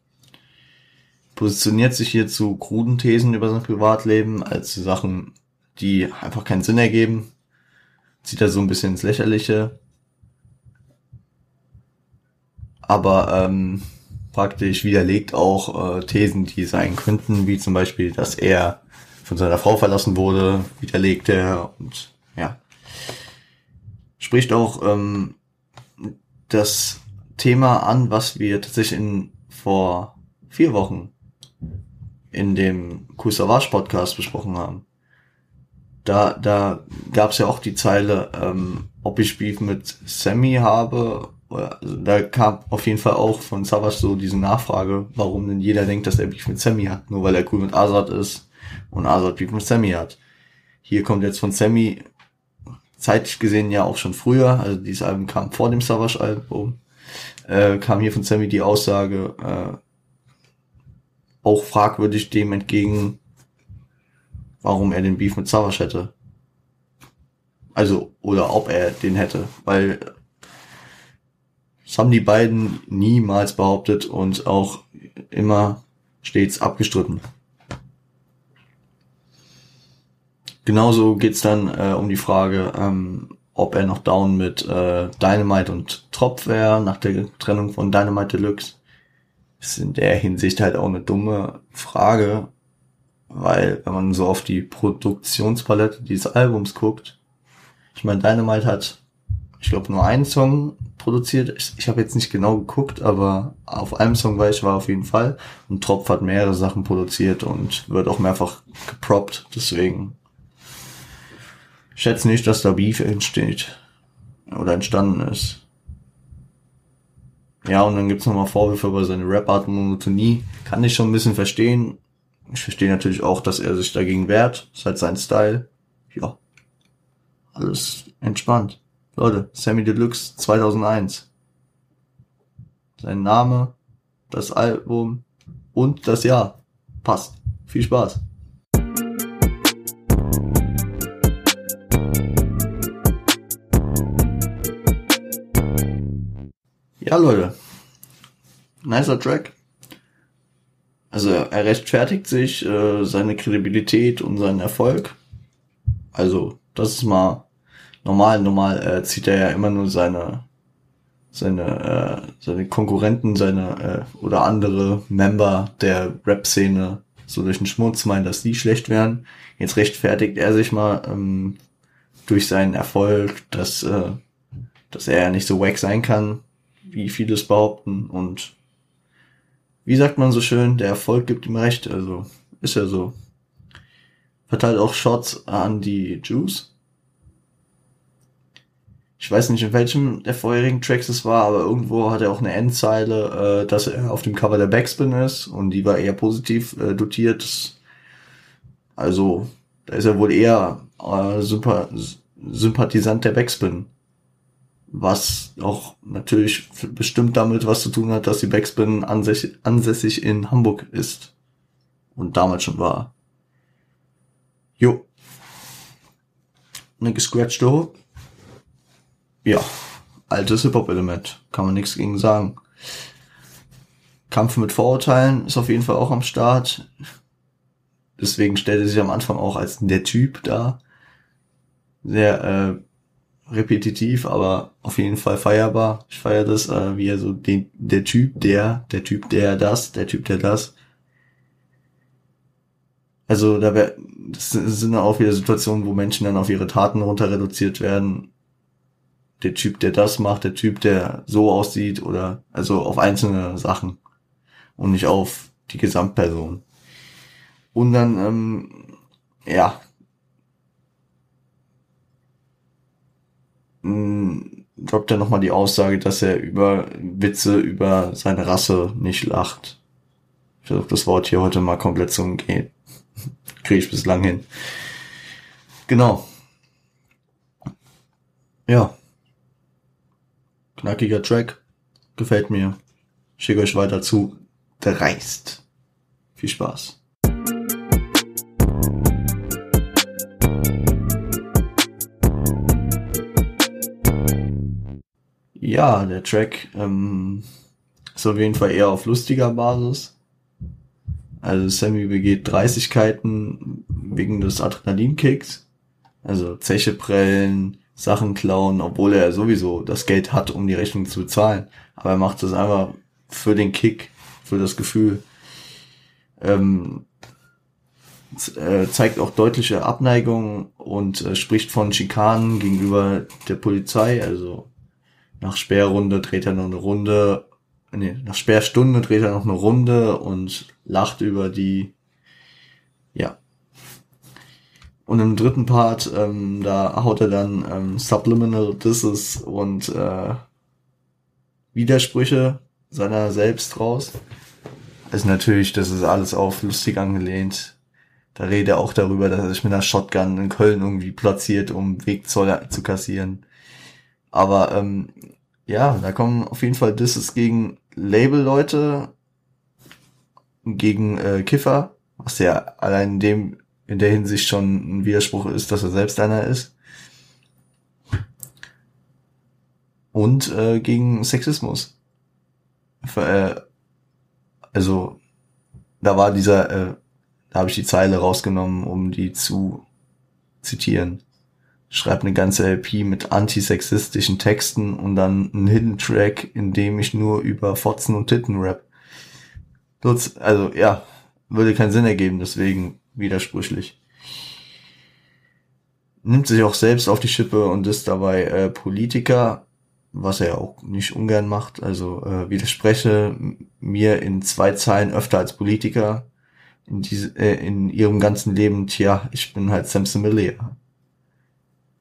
Positioniert sich hier zu kruden Thesen über sein Privatleben als Sachen, die einfach keinen Sinn ergeben. Zieht er so ein bisschen ins Lächerliche. Aber ähm, praktisch widerlegt auch äh, Thesen, die sein könnten, wie zum Beispiel, dass er von seiner Frau verlassen wurde, widerlegt er und ja. Spricht auch ähm, das Thema an, was wir tatsächlich in vor vier Wochen in dem Kusavage Podcast besprochen haben. Da, da gab es ja auch die Zeile, ähm, ob ich Beef mit Sammy habe. Also da kam auf jeden Fall auch von Savage so diese Nachfrage, warum denn jeder denkt, dass er Beef mit Sammy hat, nur weil er cool mit Azad ist und Azad Beef mit Sammy hat. Hier kommt jetzt von Sammy zeitlich gesehen ja auch schon früher, also dieses Album kam vor dem Savage Album, äh, kam hier von Sammy die Aussage, äh, auch fragwürdig dem entgegen, warum er den Beef mit Savage hätte. Also, oder ob er den hätte, weil das haben die beiden niemals behauptet und auch immer stets abgestritten. Genauso geht's dann äh, um die Frage, ähm, ob er noch down mit äh, Dynamite und Tropf wäre nach der Trennung von Dynamite Deluxe. Ist in der Hinsicht halt auch eine dumme Frage, weil wenn man so auf die Produktionspalette dieses Albums guckt, ich meine, Dynamite hat, ich glaube, nur einen Song produziert. Ich, ich habe jetzt nicht genau geguckt, aber auf einem Song war ich war auf jeden Fall. Und Tropf hat mehrere Sachen produziert und wird auch mehrfach geproppt. Deswegen schätze nicht, dass da Beef entsteht oder entstanden ist. Ja, und dann gibt's nochmal Vorwürfe über seine Rap-Art und Monotonie. Kann ich schon ein bisschen verstehen. Ich verstehe natürlich auch, dass er sich dagegen wehrt. ist halt sein Style. Ja. Alles entspannt. Leute, Sammy Deluxe 2001. Sein Name, das Album und das Jahr. Passt. Viel Spaß. Ja, Leute. Nicer Track. Also er rechtfertigt sich äh, seine Kredibilität und seinen Erfolg. Also das ist mal normal. Normal äh, zieht er ja immer nur seine seine äh, seine Konkurrenten, seine äh, oder andere Member der Rap-Szene so durch den Schmutz meinen, dass die schlecht wären. Jetzt rechtfertigt er sich mal ähm, durch seinen Erfolg, dass äh, dass er ja nicht so wack sein kann wie vieles behaupten. Und wie sagt man so schön, der Erfolg gibt ihm recht. Also ist ja so. Verteilt auch Shots an die Jews. Ich weiß nicht, in welchem der vorherigen Tracks es war, aber irgendwo hat er auch eine Endzeile, äh, dass er auf dem Cover der Backspin ist und die war eher positiv äh, dotiert. Also, da ist er wohl eher äh, Sympathisant der Backspin was auch natürlich bestimmt damit was zu tun hat, dass die Backspin ansässig, ansässig in Hamburg ist und damals schon war. Jo. Eine gescratchte Hook. Ja, altes Hip-Hop-Element, kann man nichts gegen sagen. Kampf mit Vorurteilen ist auf jeden Fall auch am Start. Deswegen stellte sich am Anfang auch als der Typ da. Sehr äh, repetitiv, aber auf jeden Fall feierbar. Ich feiere das, äh, wie er so den, der Typ, der, der Typ, der das, der Typ, der das. Also da wär, das sind auch wieder Situationen, wo Menschen dann auf ihre Taten runter reduziert werden. Der Typ, der das macht, der Typ, der so aussieht oder also auf einzelne Sachen und nicht auf die Gesamtperson. Und dann, ähm, ja, droppt er nochmal die Aussage, dass er über Witze über seine Rasse nicht lacht. Ich versuche das Wort hier heute mal komplett zu umgehen. [laughs] Kriege ich bislang hin. Genau. Ja. Knackiger Track. Gefällt mir. Schicke euch weiter zu. Der Reist. Viel Spaß. Ja, der Track ähm, ist auf jeden Fall eher auf lustiger Basis. Also Sammy begeht Dreißigkeiten wegen des Adrenalinkicks. Also Zeche prellen, Sachen klauen, obwohl er sowieso das Geld hat, um die Rechnung zu bezahlen. Aber er macht das einfach für den Kick, für das Gefühl. Ähm, äh, zeigt auch deutliche Abneigung und äh, spricht von Schikanen gegenüber der Polizei. Also nach Sperrrunde dreht er noch eine Runde, nee, nach Sperrstunde dreht er noch eine Runde und lacht über die, ja. Und im dritten Part, ähm, da haut er dann ähm, Subliminal Disses und äh, Widersprüche seiner selbst raus. Also natürlich, das ist alles auf lustig angelehnt. Da redet er auch darüber, dass er sich mit einer Shotgun in Köln irgendwie platziert, um Wegzoll zu kassieren. Aber ähm, ja, da kommen auf jeden Fall Disses gegen Label-Leute, gegen äh, Kiffer, was ja allein in dem in der Hinsicht schon ein Widerspruch ist, dass er selbst einer ist. Und äh, gegen Sexismus. Äh, also da war dieser, äh, da habe ich die Zeile rausgenommen, um die zu zitieren. Schreib eine ganze LP mit antisexistischen Texten und dann einen Hidden Track, in dem ich nur über Fotzen und Titten rap. Also ja, würde keinen Sinn ergeben, deswegen widersprüchlich. Nimmt sich auch selbst auf die Schippe und ist dabei äh, Politiker, was er auch nicht ungern macht. Also äh, widerspreche mir in zwei Zeilen öfter als Politiker in, diese, äh, in ihrem ganzen Leben. Tja, ich bin halt Sam Similia.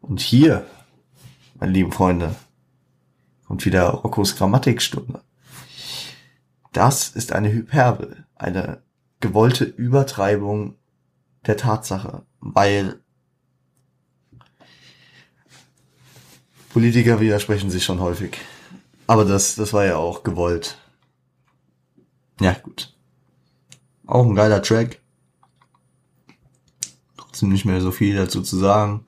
Und hier, meine lieben Freunde, kommt wieder Roccos Grammatikstunde. Das ist eine Hyperbel, eine gewollte Übertreibung der Tatsache, weil Politiker widersprechen sich schon häufig. Aber das, das war ja auch gewollt. Ja, gut. Auch ein geiler Track. Trotzdem nicht mehr so viel dazu zu sagen.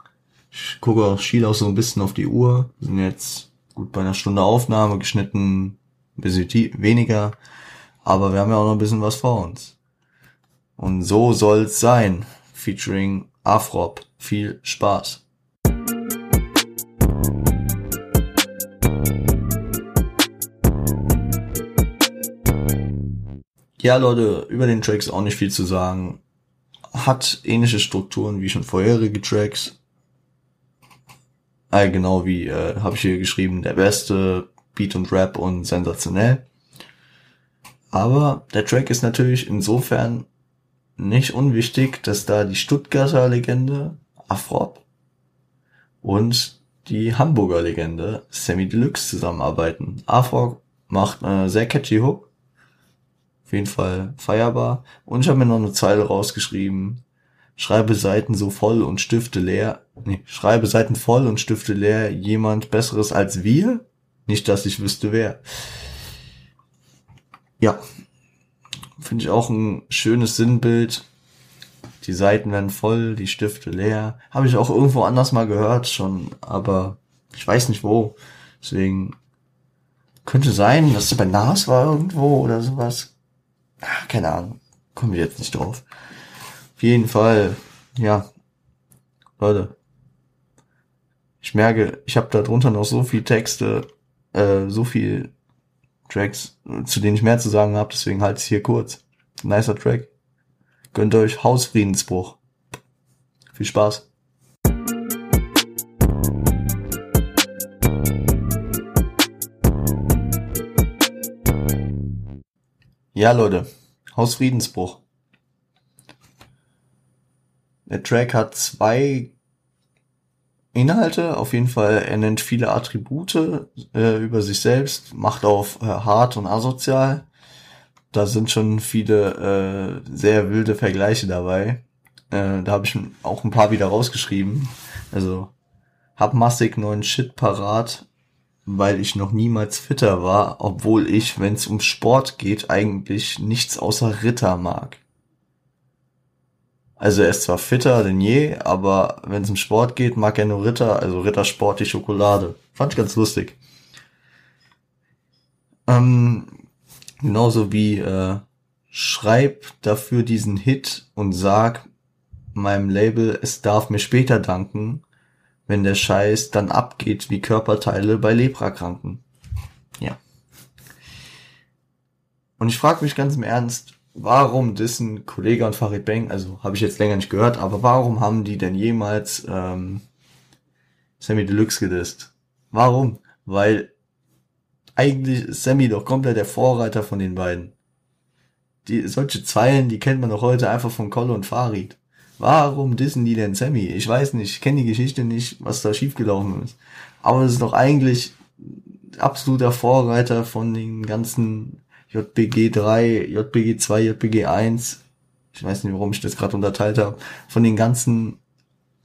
Ich gucke auch, schiel auch so ein bisschen auf die Uhr. Wir sind jetzt gut bei einer Stunde Aufnahme, geschnitten ein bisschen weniger. Aber wir haben ja auch noch ein bisschen was vor uns. Und so soll's sein. Featuring Afrop. Viel Spaß. Ja, Leute, über den Tracks auch nicht viel zu sagen. Hat ähnliche Strukturen wie schon vorherige Tracks. Äh, genau wie, äh, habe ich hier geschrieben, der beste Beat und Rap und sensationell. Aber der Track ist natürlich insofern nicht unwichtig, dass da die Stuttgarter Legende Afrop und die Hamburger Legende Sammy Deluxe zusammenarbeiten. Afrop macht eine sehr catchy Hook. Auf jeden Fall feierbar. Und ich habe mir noch eine Zeile rausgeschrieben, Schreibe Seiten so voll und Stifte leer. Nee, schreibe Seiten voll und Stifte leer. Jemand Besseres als wir? Nicht, dass ich wüsste wer. Ja. Finde ich auch ein schönes Sinnbild. Die Seiten werden voll, die Stifte leer. Habe ich auch irgendwo anders mal gehört schon, aber ich weiß nicht wo. Deswegen könnte sein, dass es bei Nas war irgendwo oder sowas. Keine Ahnung. Kommen wir jetzt nicht drauf. Auf jeden Fall, ja. Leute. Ich merke, ich habe da drunter noch so viel Texte, äh, so viel Tracks, zu denen ich mehr zu sagen habe, deswegen halte ich hier kurz. Nicer Track. Gönnt euch Hausfriedensbruch. Viel Spaß. Ja, Leute. Hausfriedensbruch. Der Track hat zwei Inhalte. Auf jeden Fall, er nennt viele Attribute äh, über sich selbst, macht auf äh, hart und asozial. Da sind schon viele äh, sehr wilde Vergleiche dabei. Äh, da habe ich auch ein paar wieder rausgeschrieben. Also hab massig neuen Shit parat, weil ich noch niemals fitter war, obwohl ich, wenn es um Sport geht, eigentlich nichts außer Ritter mag. Also er ist zwar fitter denn je, aber wenn es um Sport geht, mag er nur Ritter, also Rittersport die Schokolade. Fand ich ganz lustig. Ähm, genauso wie äh, schreib dafür diesen Hit und sag meinem Label, es darf mir später danken, wenn der Scheiß dann abgeht wie Körperteile bei Leprakranken. Ja. Und ich frage mich ganz im Ernst, warum dissen Kollege und Farid Bang, also habe ich jetzt länger nicht gehört, aber warum haben die denn jemals ähm, Sammy Deluxe gedisst? Warum? Weil eigentlich ist Sammy doch komplett der Vorreiter von den beiden. Die, solche Zeilen, die kennt man doch heute einfach von Kolle und Farid. Warum dissen die denn Sammy? Ich weiß nicht, ich kenne die Geschichte nicht, was da schiefgelaufen ist. Aber es ist doch eigentlich absoluter Vorreiter von den ganzen JBG 3, JBG 2, JBG 1, ich weiß nicht, warum ich das gerade unterteilt habe, von den ganzen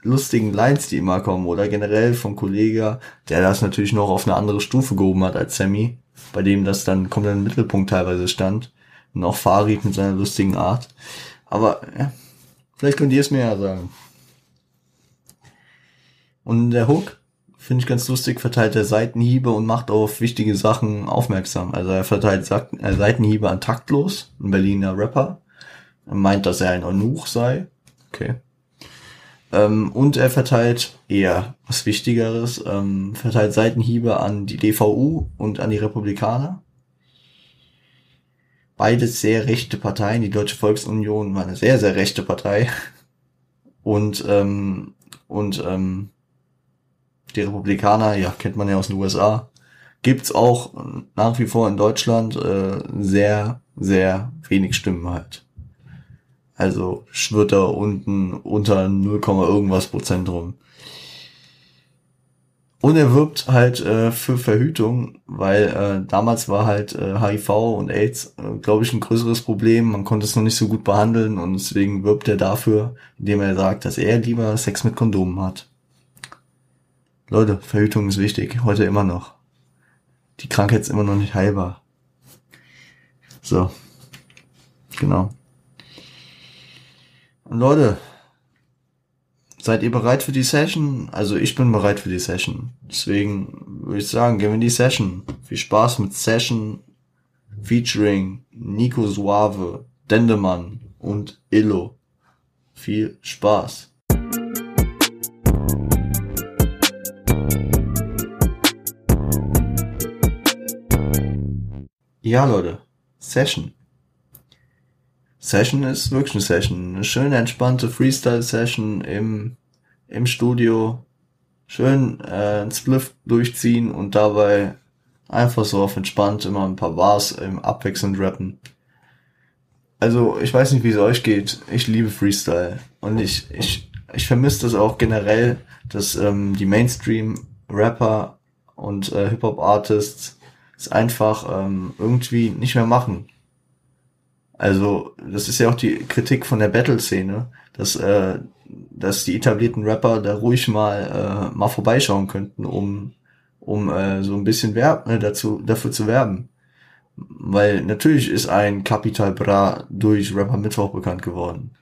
lustigen Lines, die immer kommen, oder generell vom Kollege, der das natürlich noch auf eine andere Stufe gehoben hat als Sammy, bei dem das dann komplett im Mittelpunkt teilweise stand. Und auch Farid mit seiner lustigen Art. Aber ja, vielleicht könnt ihr es mir ja sagen. Und der Hook, finde ich ganz lustig, verteilt er Seitenhiebe und macht auf wichtige Sachen aufmerksam. Also er verteilt äh, Seitenhiebe an Taktlos, ein Berliner Rapper. Er meint, dass er ein Eunuch sei. Okay. Ähm, und er verteilt eher was Wichtigeres, ähm, verteilt Seitenhiebe an die DVU und an die Republikaner. Beides sehr rechte Parteien. Die Deutsche Volksunion war eine sehr, sehr rechte Partei. Und, ähm, und ähm, die Republikaner, ja, kennt man ja aus den USA, gibt's auch nach wie vor in Deutschland äh, sehr, sehr wenig Stimmen halt. Also schwirrt da unten unter 0, irgendwas Prozent rum. Und er wirbt halt äh, für Verhütung, weil äh, damals war halt äh, HIV und AIDS, äh, glaube ich, ein größeres Problem. Man konnte es noch nicht so gut behandeln und deswegen wirbt er dafür, indem er sagt, dass er lieber Sex mit Kondomen hat. Leute, Verhütung ist wichtig, heute immer noch. Die Krankheit ist immer noch nicht heilbar. So. Genau. Und Leute, seid ihr bereit für die Session? Also ich bin bereit für die Session. Deswegen würde ich sagen, gehen wir in die Session. Viel Spaß mit Session featuring Nico Suave, Dendemann und Illo. Viel Spaß. Ja, Leute, Session. Session ist wirklich eine Session. Eine schöne, entspannte Freestyle-Session im, im Studio. Schön äh, ein Spliff durchziehen und dabei einfach so auf entspannt immer ein paar Bars im abwechselnd rappen. Also, ich weiß nicht, wie es euch geht. Ich liebe Freestyle. Und ich, ich, ich vermisse das auch generell, dass ähm, die Mainstream-Rapper und äh, Hip-Hop-Artists es einfach ähm, irgendwie nicht mehr machen. Also, das ist ja auch die Kritik von der Battle-Szene, dass, äh, dass die etablierten Rapper da ruhig mal, äh, mal vorbeischauen könnten, um, um äh, so ein bisschen werb, äh, dazu, dafür zu werben. Weil natürlich ist ein Capital Bra durch Rapper Mittwoch bekannt geworden.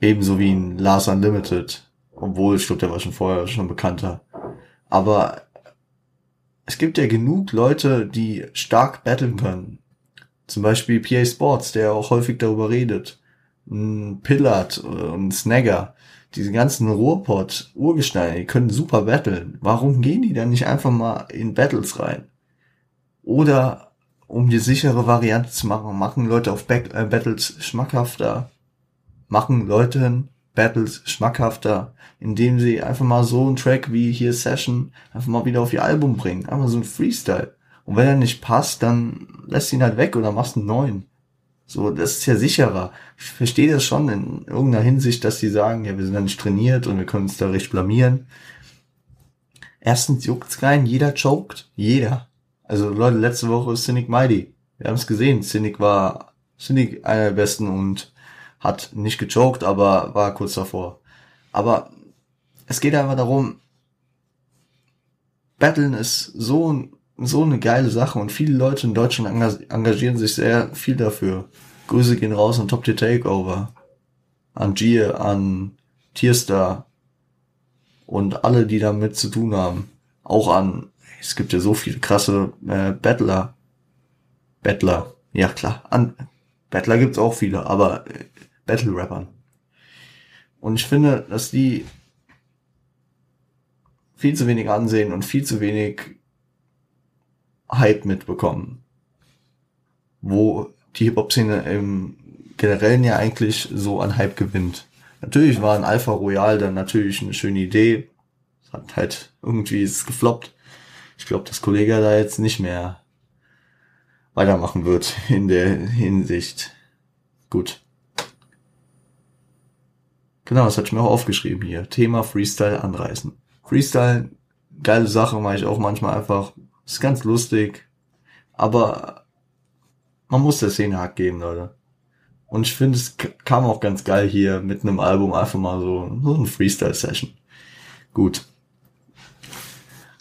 Ebenso wie ein Lars Unlimited. Obwohl, ich glaube, der war schon vorher schon bekannter. Aber es gibt ja genug Leute, die stark battlen können. Zum Beispiel PA Sports, der auch häufig darüber redet. Pillard und Snagger. Diese ganzen Ruhrpott, Urgesteine, die können super battlen. Warum gehen die dann nicht einfach mal in Battles rein? Oder um die sichere Variante zu machen, machen Leute auf Back äh, Battles schmackhafter. Machen Leute Battles schmackhafter, indem sie einfach mal so einen Track wie hier Session einfach mal wieder auf ihr Album bringen. Einfach so ein Freestyle. Und wenn er nicht passt, dann lässt ihn halt weg oder machst einen neuen. So, das ist ja sicherer. Ich verstehe das schon in irgendeiner Hinsicht, dass die sagen, ja, wir sind ja nicht trainiert und wir können uns da recht blamieren. Erstens juckt's rein, jeder choked. Jeder. Also Leute, letzte Woche ist Cynic Mighty. Wir haben es gesehen. Cynic war Cynic einer der besten und hat nicht gechoked, aber war kurz davor. Aber es geht einfach darum, Battlen ist so so eine geile Sache und viele Leute in Deutschland engagieren sich sehr viel dafür. Grüße gehen raus an Top Tier Takeover, an Gier, an Tierstar und alle, die damit zu tun haben. Auch an, es gibt ja so viele krasse äh, Battler. Battler, ja klar, an Battler gibt's auch viele, aber äh, Battle-Rappern. Und ich finde, dass die viel zu wenig ansehen und viel zu wenig Hype mitbekommen. Wo die Hip-Hop-Szene im Generellen ja eigentlich so an Hype gewinnt. Natürlich war ein Alpha Royal dann natürlich eine schöne Idee. Hat halt irgendwie ist gefloppt. Ich glaube, dass Kollege da jetzt nicht mehr weitermachen wird in der Hinsicht. Gut. Genau, das hatte ich mir auch aufgeschrieben hier. Thema Freestyle anreißen. Freestyle, geile Sache, mache ich auch manchmal einfach ist ganz lustig. Aber man muss der Szene Hack geben, Leute. Und ich finde, es kam auch ganz geil hier mit einem Album einfach mal so, so eine Freestyle-Session. Gut.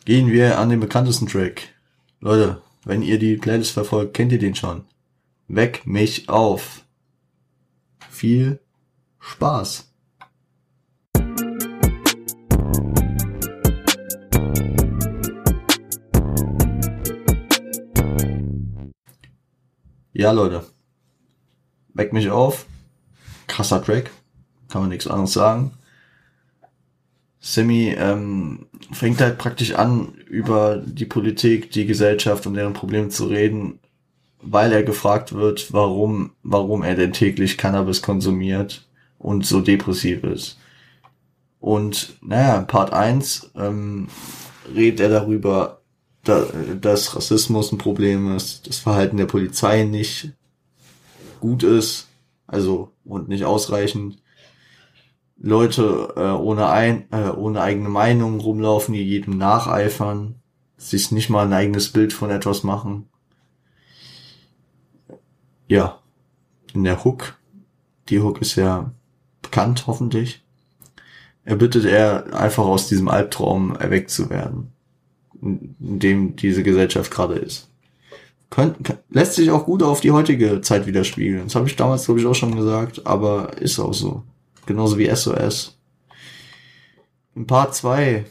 Gehen wir an den bekanntesten Track. Leute, wenn ihr die Playlist verfolgt, kennt ihr den schon. Weck mich auf. Viel Spaß. Ja, Leute. Weck mich auf. Krasser Track. Kann man nichts anderes sagen. Semi ähm, fängt halt praktisch an, über die Politik, die Gesellschaft und deren Probleme zu reden, weil er gefragt wird, warum, warum er denn täglich Cannabis konsumiert und so depressiv ist. Und naja, Part 1 ähm, redet er darüber, da, dass Rassismus ein Problem ist, das Verhalten der Polizei nicht gut ist, also und nicht ausreichend. Leute äh, ohne, ein, äh, ohne eigene Meinung rumlaufen, die jedem nacheifern, sich nicht mal ein eigenes Bild von etwas machen. Ja, in der Hook, die Hook ist ja bekannt, hoffentlich. Er bittet er einfach aus diesem Albtraum erweckt zu werden, in dem diese Gesellschaft gerade ist. Könnt, lässt sich auch gut auf die heutige Zeit widerspiegeln. Das habe ich damals, glaube ich, auch schon gesagt, aber ist auch so. Genauso wie SOS. In Part 2,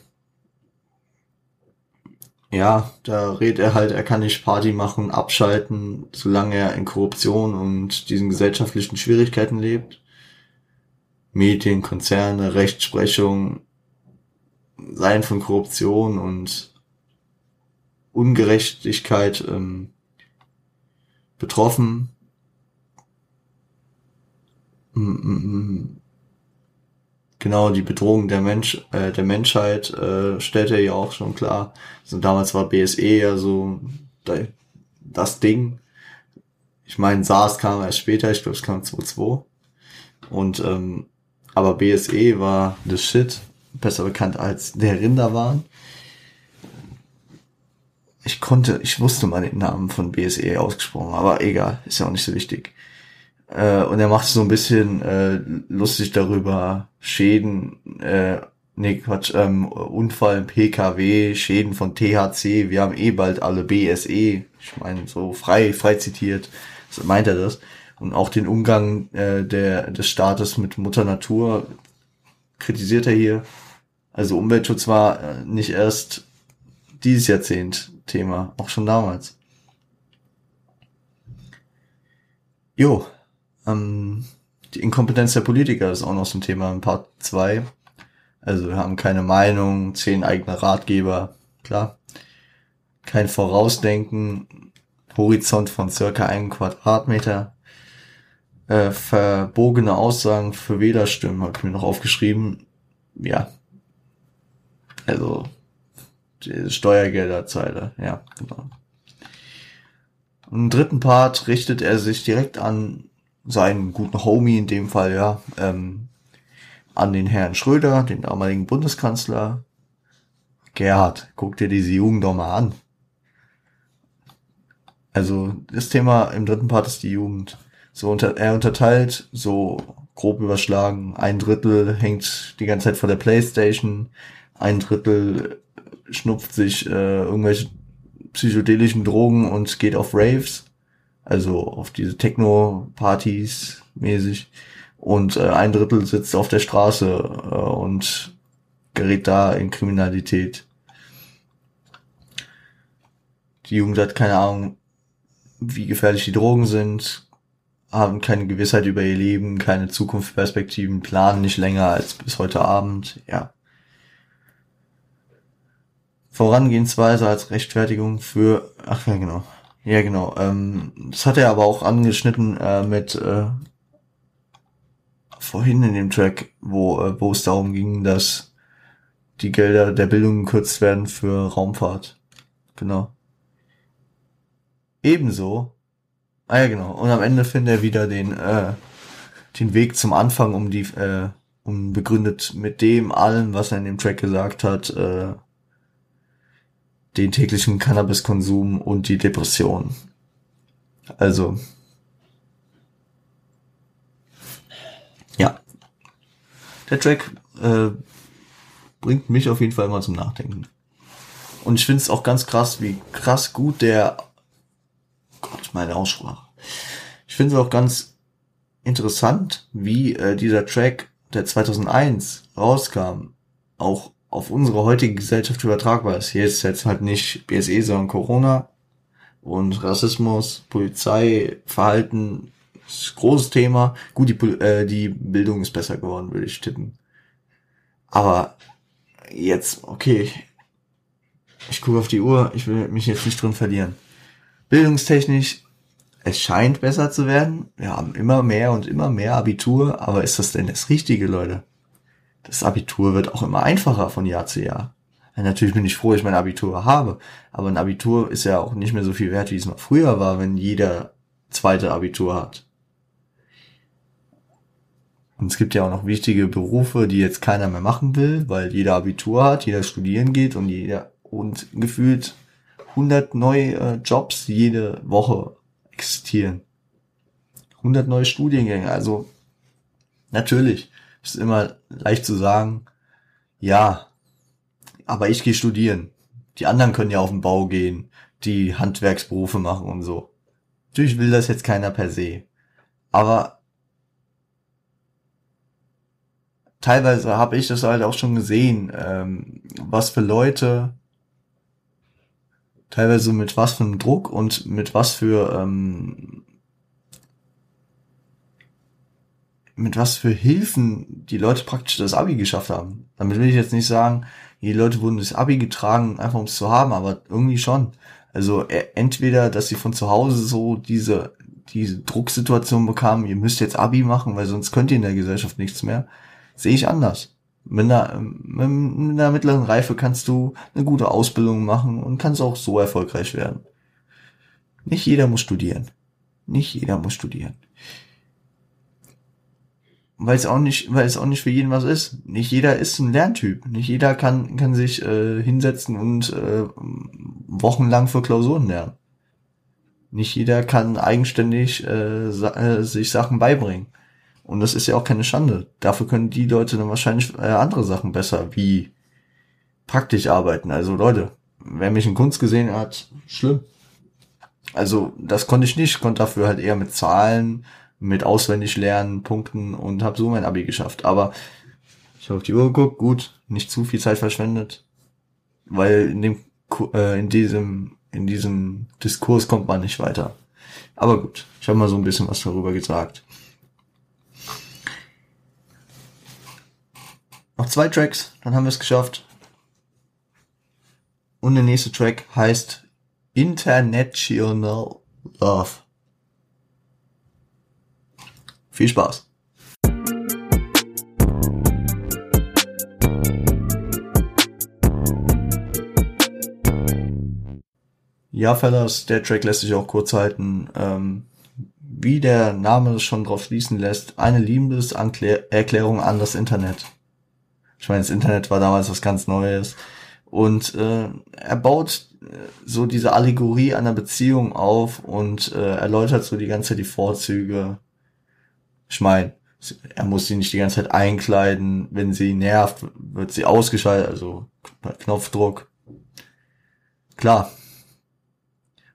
ja, da redet er halt, er kann nicht Party machen, abschalten, solange er in Korruption und diesen gesellschaftlichen Schwierigkeiten lebt. Medien, Konzerne, Rechtsprechung, Sein von Korruption und Ungerechtigkeit ähm, betroffen. Mm, mm, mm genau die Bedrohung der Mensch äh, der Menschheit äh, stellt er ja auch schon klar. Also damals war BSE ja so das Ding. Ich meine, SARS kam erst später, ich glaube, es kam 2002. Und ähm, aber BSE war the shit, besser bekannt als der Rinderwahn. Ich konnte, ich wusste mal den Namen von BSE ausgesprochen, aber egal, ist ja auch nicht so wichtig. Äh, und er macht so ein bisschen äh, lustig darüber, Schäden, äh, nee, Quatsch, ähm, Unfall PKW, Schäden von THC, wir haben eh bald alle BSE, ich meine, so frei, frei zitiert, so meint er das. Und auch den Umgang äh, der, des Staates mit Mutter Natur kritisiert er hier. Also Umweltschutz war äh, nicht erst dieses Jahrzehnt Thema, auch schon damals. Jo, ähm, die Inkompetenz der Politiker ist auch noch so ein Thema in Part 2. Also wir haben keine Meinung, zehn eigene Ratgeber, klar. Kein Vorausdenken, Horizont von circa einem Quadratmeter. Äh, verbogene Aussagen für Wählerstimmen habe ich mir noch aufgeschrieben. Ja. Also Steuergelderzeile, ja, genau. Im dritten Part richtet er sich direkt an seinen guten Homie in dem Fall, ja, ähm, an den Herrn Schröder, den damaligen Bundeskanzler. Gerhard, guck dir diese Jugend doch mal an. Also das Thema im dritten Part ist die Jugend. So unter, er unterteilt so grob überschlagen, ein Drittel hängt die ganze Zeit vor der Playstation, ein Drittel schnupft sich äh, irgendwelche psychedelischen Drogen und geht auf Raves also auf diese Techno-Partys mäßig. Und äh, ein Drittel sitzt auf der Straße äh, und gerät da in Kriminalität. Die Jugend hat keine Ahnung, wie gefährlich die Drogen sind, haben keine Gewissheit über ihr Leben, keine Zukunftsperspektiven, planen nicht länger als bis heute Abend, ja. Vorangehensweise als Rechtfertigung für, ach ja genau, ja, genau. Ähm, das hat er aber auch angeschnitten äh, mit äh, vorhin in dem Track, wo, äh, wo es darum ging, dass die Gelder der Bildung gekürzt werden für Raumfahrt. Genau. Ebenso. Ah ja, genau. Und am Ende findet er wieder den, äh, den Weg zum Anfang, um die, äh, um begründet mit dem allem, was er in dem Track gesagt hat, äh, den täglichen Cannabiskonsum und die Depression. Also, ja. Der Track äh, bringt mich auf jeden Fall mal zum Nachdenken. Und ich finde es auch ganz krass, wie krass gut der Gott, meine Aussprache. Ich finde es auch ganz interessant, wie äh, dieser Track, der 2001 rauskam, auch auf unsere heutige Gesellschaft übertragbar ist. Hier ist jetzt halt nicht BSE, sondern Corona und Rassismus, Polizei, Verhalten ist ein großes Thema. Gut, die, äh, die Bildung ist besser geworden, würde ich tippen. Aber jetzt, okay, ich gucke auf die Uhr, ich will mich jetzt nicht drin verlieren. Bildungstechnisch, es scheint besser zu werden. Wir haben immer mehr und immer mehr Abitur, aber ist das denn das Richtige, Leute? Das Abitur wird auch immer einfacher von Jahr zu Jahr. Ja, natürlich bin ich froh, dass ich mein Abitur habe, aber ein Abitur ist ja auch nicht mehr so viel wert, wie es mal früher war, wenn jeder zweite Abitur hat. Und es gibt ja auch noch wichtige Berufe, die jetzt keiner mehr machen will, weil jeder Abitur hat, jeder studieren geht und jeder und gefühlt 100 neue äh, Jobs jede Woche existieren. 100 neue Studiengänge. Also natürlich ist immer leicht zu sagen, ja, aber ich gehe studieren. Die anderen können ja auf den Bau gehen, die Handwerksberufe machen und so. Natürlich will das jetzt keiner per se. Aber teilweise habe ich das halt auch schon gesehen, ähm, was für Leute teilweise mit was für einem Druck und mit was für ähm, mit was für Hilfen die Leute praktisch das Abi geschafft haben. Damit will ich jetzt nicht sagen, die Leute wurden das Abi getragen, einfach um es zu haben, aber irgendwie schon. Also e, entweder, dass sie von zu Hause so diese, diese Drucksituation bekamen, ihr müsst jetzt Abi machen, weil sonst könnt ihr in der Gesellschaft nichts mehr, sehe ich anders. Mit einer, mit einer mittleren Reife kannst du eine gute Ausbildung machen und kannst auch so erfolgreich werden. Nicht jeder muss studieren. Nicht jeder muss studieren. Weil es auch nicht, weil es auch nicht für jeden was ist. Nicht jeder ist ein Lerntyp. Nicht jeder kann, kann sich äh, hinsetzen und äh, wochenlang für Klausuren lernen. Nicht jeder kann eigenständig äh, äh sich Sachen beibringen. Und das ist ja auch keine Schande. Dafür können die Leute dann wahrscheinlich äh, andere Sachen besser, wie praktisch arbeiten. Also Leute, wer mich in Kunst gesehen hat, schlimm. Also das konnte ich nicht, ich konnte dafür halt eher mit Zahlen, mit auswendig lernen, Punkten und habe so mein Abi geschafft. Aber ich habe auf die Uhr geguckt, gut, nicht zu viel Zeit verschwendet, weil in dem äh, in diesem in diesem Diskurs kommt man nicht weiter. Aber gut, ich habe mal so ein bisschen was darüber gesagt. Noch zwei Tracks, dann haben wir es geschafft. Und der nächste Track heißt International Love. Viel Spaß. Ja, Fellas, der Track lässt sich auch kurz halten. Ähm, wie der Name schon drauf schließen lässt, eine Liebeserklärung an das Internet. Ich meine, das Internet war damals was ganz Neues. Und äh, er baut äh, so diese Allegorie einer Beziehung auf und äh, erläutert so die ganze Zeit die Vorzüge. Ich meine, er muss sie nicht die ganze Zeit einkleiden. Wenn sie nervt, wird sie ausgeschaltet, also Knopfdruck. Klar.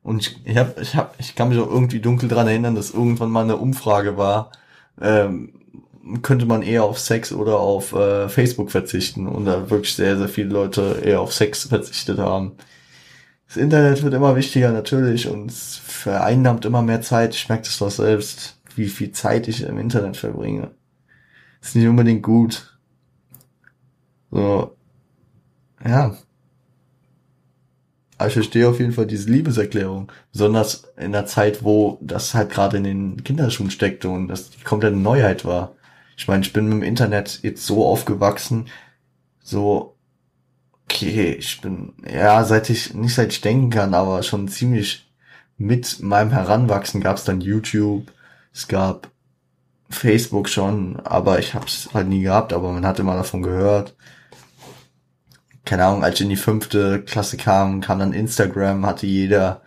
Und ich, ich, hab, ich, hab, ich kann mich auch irgendwie dunkel dran erinnern, dass irgendwann mal eine Umfrage war, ähm, könnte man eher auf Sex oder auf äh, Facebook verzichten und da wirklich sehr, sehr viele Leute eher auf Sex verzichtet haben. Das Internet wird immer wichtiger natürlich und vereinnahmt immer mehr Zeit. Ich merke das doch selbst, wie viel Zeit ich im Internet verbringe. Ist nicht unbedingt gut. So, ja. Aber ich verstehe auf jeden Fall diese Liebeserklärung. Besonders in der Zeit, wo das halt gerade in den Kinderschuhen steckte und das die komplette Neuheit war. Ich meine, ich bin mit dem Internet jetzt so aufgewachsen, so, okay, ich bin, ja, seit ich, nicht seit ich denken kann, aber schon ziemlich mit meinem Heranwachsen gab es dann YouTube, es gab Facebook schon, aber ich habe es halt nie gehabt, aber man hat immer davon gehört. Keine Ahnung, als ich in die fünfte Klasse kam, kam dann Instagram, hatte jeder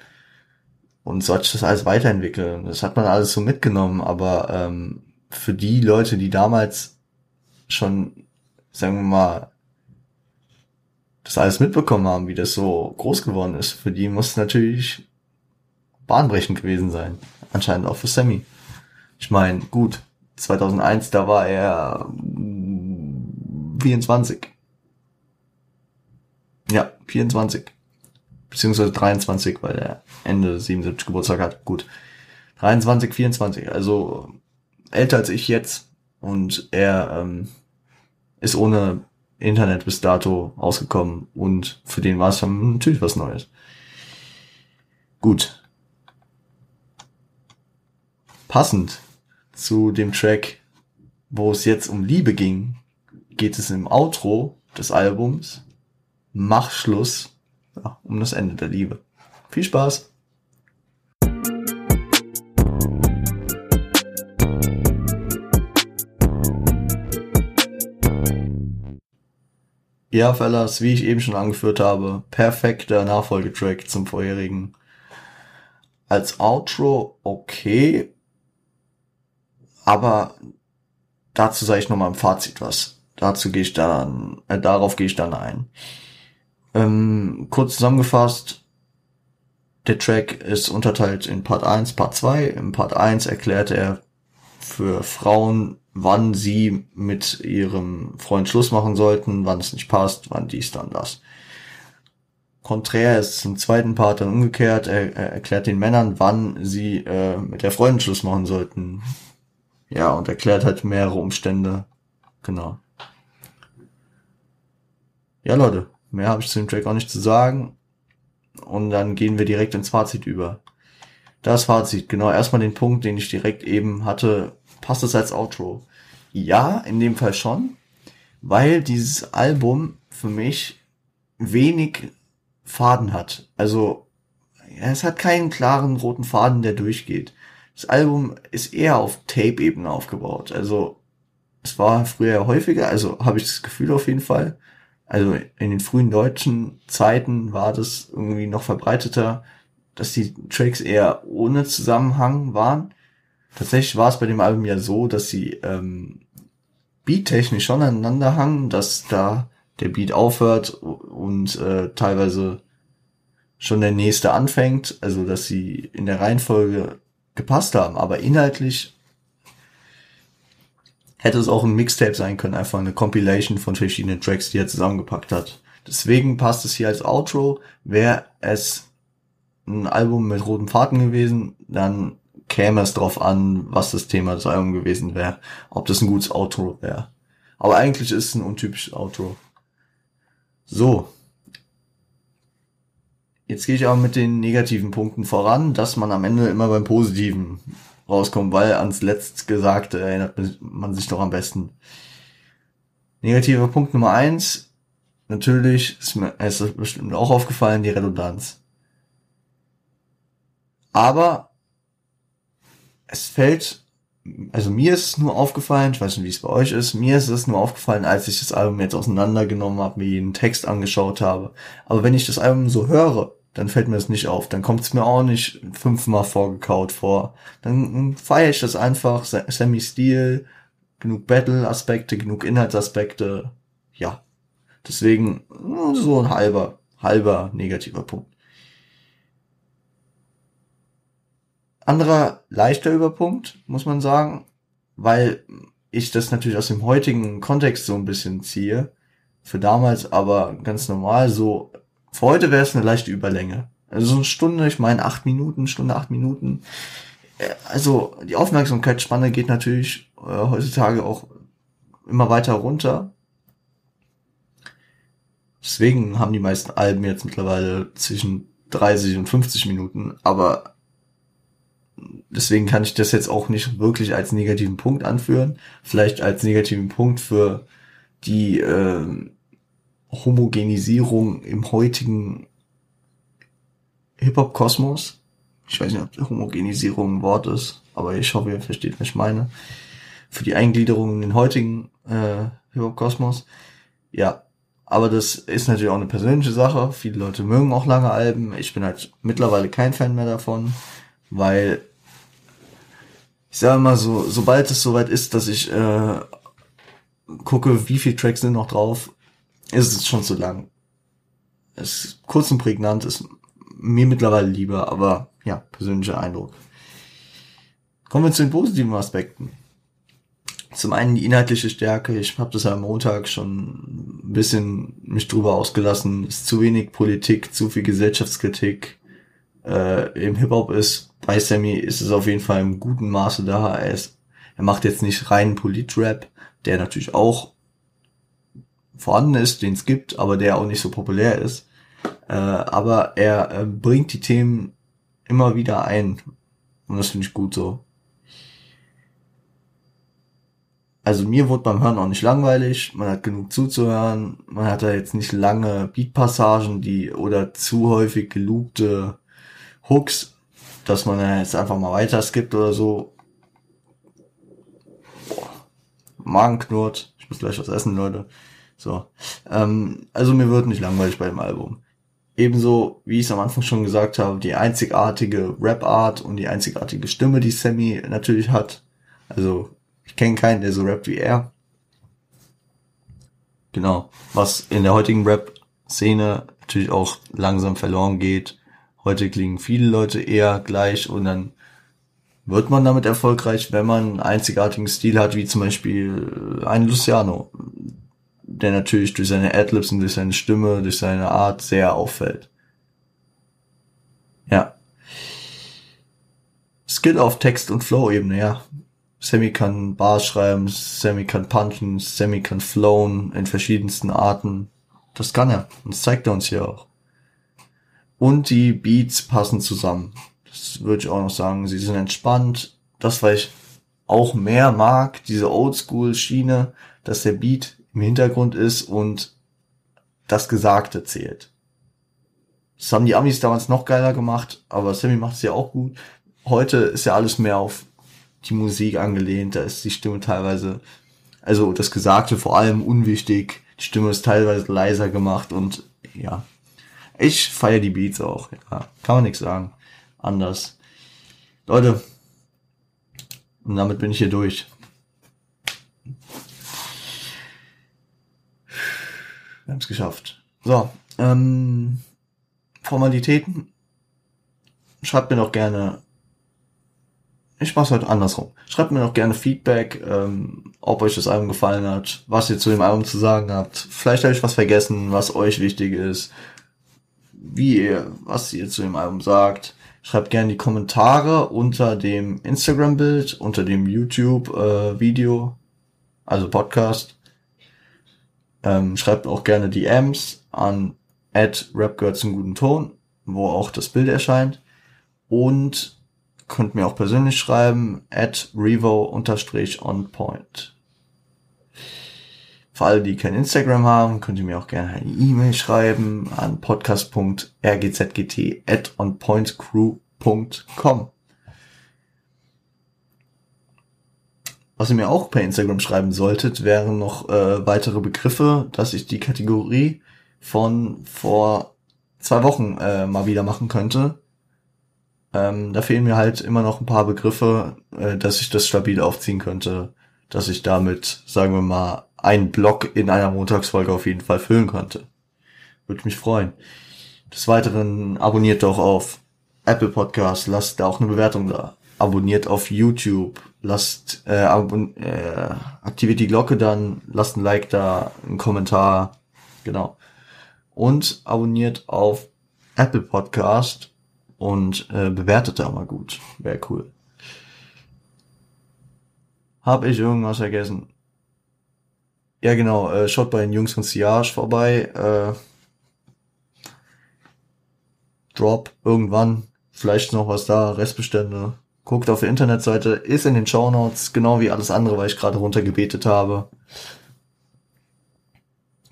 und so hat sich das alles weiterentwickelt. Das hat man alles so mitgenommen, aber ähm, für die Leute, die damals schon, sagen wir mal, das alles mitbekommen haben, wie das so groß geworden ist, für die muss natürlich bahnbrechend gewesen sein. Anscheinend auch für Sammy. Ich meine, gut, 2001, da war er 24. Ja, 24. Beziehungsweise 23, weil er Ende 77 Geburtstag hat. Gut. 23, 24, also älter als ich jetzt und er ähm, ist ohne Internet bis dato ausgekommen und für den war es natürlich was Neues. Gut. Passend zu dem Track, wo es jetzt um Liebe ging, geht es im Outro des Albums Mach Schluss ja, um das Ende der Liebe. Viel Spaß! Ja, Fellas, wie ich eben schon angeführt habe, perfekter Nachfolgetrack zum vorherigen. Als Outro okay, aber dazu sage ich nochmal im Fazit was. Dazu gehe ich dann, äh, darauf gehe ich dann ein. Ähm, kurz zusammengefasst, der Track ist unterteilt in Part 1, Part 2. Im Part 1 erklärt er für Frauen, wann sie mit ihrem Freund Schluss machen sollten, wann es nicht passt, wann dies, dann das. Konträr ist zum zweiten Part dann umgekehrt. Er, er erklärt den Männern, wann sie äh, mit der Freundin Schluss machen sollten. Ja, und erklärt halt mehrere Umstände. Genau. Ja, Leute, mehr habe ich zu dem Track auch nicht zu sagen. Und dann gehen wir direkt ins Fazit über. Das Fazit, genau, erstmal den Punkt, den ich direkt eben hatte, passt es als Outro? Ja, in dem Fall schon, weil dieses Album für mich wenig Faden hat. Also es hat keinen klaren roten Faden, der durchgeht. Das Album ist eher auf Tape-Ebene aufgebaut. Also es war früher häufiger, also habe ich das Gefühl auf jeden Fall. Also in den frühen deutschen Zeiten war das irgendwie noch verbreiteter, dass die Tracks eher ohne Zusammenhang waren. Tatsächlich war es bei dem Album ja so, dass sie ähm, beattechnisch schon aneinander hangen, dass da der Beat aufhört und äh, teilweise schon der nächste anfängt, also dass sie in der Reihenfolge gepasst haben, aber inhaltlich hätte es auch ein Mixtape sein können, einfach eine Compilation von verschiedenen Tracks, die er zusammengepackt hat. Deswegen passt es hier als Outro. Wäre es ein Album mit roten Faden gewesen, dann käme es drauf an, was das Thema des Albums gewesen wäre, ob das ein gutes Outro wäre. Aber eigentlich ist es ein untypisches Outro. So. Jetzt gehe ich aber mit den negativen Punkten voran, dass man am Ende immer beim Positiven rauskommt, weil ans Letztgesagte erinnert man sich doch am besten. Negativer Punkt Nummer eins. Natürlich ist mir ist bestimmt auch aufgefallen, die Redundanz. Aber es fällt, also mir ist es nur aufgefallen, ich weiß nicht, wie es bei euch ist, mir ist es nur aufgefallen, als ich das Album jetzt auseinandergenommen habe, mir jeden Text angeschaut habe. Aber wenn ich das Album so höre, dann fällt mir das nicht auf. Dann kommt es mir auch nicht fünfmal vorgekaut vor. Dann feiere ich das einfach, Semi-Stil, genug Battle-Aspekte, genug Inhaltsaspekte. Ja. Deswegen so ein halber, halber negativer Punkt. Anderer leichter Überpunkt, muss man sagen, weil ich das natürlich aus dem heutigen Kontext so ein bisschen ziehe. Für damals aber ganz normal so. Für heute wäre es eine leichte Überlänge. Also so eine Stunde, ich meine acht Minuten, Stunde, acht Minuten. Äh, also die Aufmerksamkeitsspanne geht natürlich äh, heutzutage auch immer weiter runter. Deswegen haben die meisten Alben jetzt mittlerweile zwischen 30 und 50 Minuten. Aber deswegen kann ich das jetzt auch nicht wirklich als negativen Punkt anführen. Vielleicht als negativen Punkt für die äh, Homogenisierung im heutigen Hip-Hop-Kosmos. Ich weiß nicht, ob Homogenisierung ein Wort ist, aber ich hoffe, ihr versteht, was ich meine. Für die Eingliederung in den heutigen äh, Hip-Hop-Kosmos. Ja, aber das ist natürlich auch eine persönliche Sache. Viele Leute mögen auch lange Alben. Ich bin halt mittlerweile kein Fan mehr davon weil ich sage mal so, sobald es soweit ist, dass ich äh, gucke, wie viele Tracks sind noch drauf, ist es schon zu lang. Es ist kurz und prägnant, ist mir mittlerweile lieber, aber ja, persönlicher Eindruck. Kommen wir zu den positiven Aspekten. Zum einen die inhaltliche Stärke. Ich habe das am Montag schon ein bisschen mich drüber ausgelassen. Ist zu wenig Politik, zu viel Gesellschaftskritik äh, im Hip-Hop ist bei Sammy ist es auf jeden Fall im guten Maße da. Er, ist, er macht jetzt nicht reinen Polit-Rap, der natürlich auch vorhanden ist, den es gibt, aber der auch nicht so populär ist. Äh, aber er äh, bringt die Themen immer wieder ein. Und das finde ich gut so. Also mir wurde beim Hören auch nicht langweilig, man hat genug zuzuhören, man hat da jetzt nicht lange Beatpassagen, die oder zu häufig gelobte Hooks, dass man jetzt einfach mal weiter skippt oder so. Magen knurrt, ich muss gleich was essen, Leute. So. Ähm, also mir wird nicht langweilig bei dem Album. Ebenso, wie ich es am Anfang schon gesagt habe, die einzigartige Rap-Art und die einzigartige Stimme, die Sammy natürlich hat. Also ich kenne keinen, der so rappt wie er. Genau. Was in der heutigen Rap-Szene natürlich auch langsam verloren geht. Heute klingen viele Leute eher gleich und dann wird man damit erfolgreich, wenn man einen einzigartigen Stil hat, wie zum Beispiel ein Luciano, der natürlich durch seine Adlibs und durch seine Stimme, durch seine Art sehr auffällt. Ja. Skill auf Text- und Flow-Ebene, ja. Sammy kann Bars schreiben, Sammy kann punchen, Sammy kann flowen in verschiedensten Arten. Das kann er. Und das zeigt er uns hier auch. Und die Beats passen zusammen. Das würde ich auch noch sagen. Sie sind entspannt. Das, was ich auch mehr mag, diese Oldschool-Schiene, dass der Beat im Hintergrund ist und das Gesagte zählt. Das haben die Amis damals noch geiler gemacht, aber Sammy macht es ja auch gut. Heute ist ja alles mehr auf die Musik angelehnt. Da ist die Stimme teilweise, also das Gesagte vor allem unwichtig. Die Stimme ist teilweise leiser gemacht und ja. Ich feiere die Beats auch. Ja, kann man nichts sagen. Anders. Leute. Und damit bin ich hier durch. Wir haben es geschafft. So, ähm, Formalitäten. Schreibt mir doch gerne ich mach's heute andersrum. Schreibt mir noch gerne Feedback, ähm, ob euch das Album gefallen hat, was ihr zu dem Album zu sagen habt. Vielleicht habe ich was vergessen, was euch wichtig ist, wie ihr, was ihr zu dem Album sagt. Schreibt gerne die Kommentare unter dem Instagram-Bild, unter dem YouTube-Video, äh, also Podcast. Ähm, schreibt auch gerne DMs an at rapgirls in guten Ton, wo auch das Bild erscheint. Und könnt mir auch persönlich schreiben, at revo-onpoint. Für alle, die kein Instagram haben, könnt ihr mir auch gerne eine E-Mail schreiben an podcast.rgzgt at onpointcrew.com. Was ihr mir auch per Instagram schreiben solltet, wären noch äh, weitere Begriffe, dass ich die Kategorie von vor zwei Wochen äh, mal wieder machen könnte. Ähm, da fehlen mir halt immer noch ein paar Begriffe, äh, dass ich das stabil aufziehen könnte, dass ich damit, sagen wir mal, einen Block in einer Montagsfolge auf jeden Fall füllen könnte. Würde mich freuen. Des Weiteren abonniert doch auf Apple Podcast, lasst da auch eine Bewertung da. Abonniert auf YouTube, lasst äh, abon äh, aktiviert die Glocke dann, lasst ein Like da, einen Kommentar, genau. Und abonniert auf Apple Podcast und äh, bewertet da mal gut. Wäre cool. Hab ich irgendwas vergessen? Ja, genau. Äh, schaut bei den Jungs von Siage vorbei. Äh, Drop irgendwann. Vielleicht noch was da. Restbestände. Guckt auf der Internetseite. Ist in den Show Notes. Genau wie alles andere, weil ich gerade runtergebetet habe.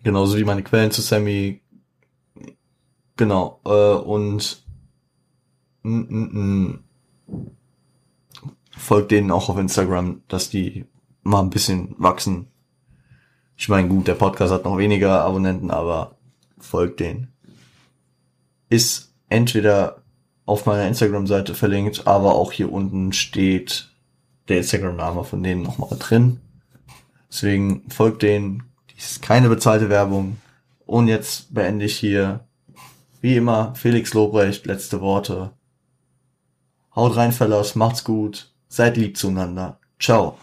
Genauso wie meine Quellen zu Sammy. Genau. Äh, und Mm, mm, mm. Folgt denen auch auf Instagram, dass die mal ein bisschen wachsen. Ich meine, gut, der Podcast hat noch weniger Abonnenten, aber folgt denen. Ist entweder auf meiner Instagram-Seite verlinkt, aber auch hier unten steht der Instagram-Name von denen nochmal drin. Deswegen folgt denen. Dies ist keine bezahlte Werbung. Und jetzt beende ich hier, wie immer, Felix Lobrecht, letzte Worte. Haut rein, Fellas, macht's gut, seid lieb zueinander. Ciao.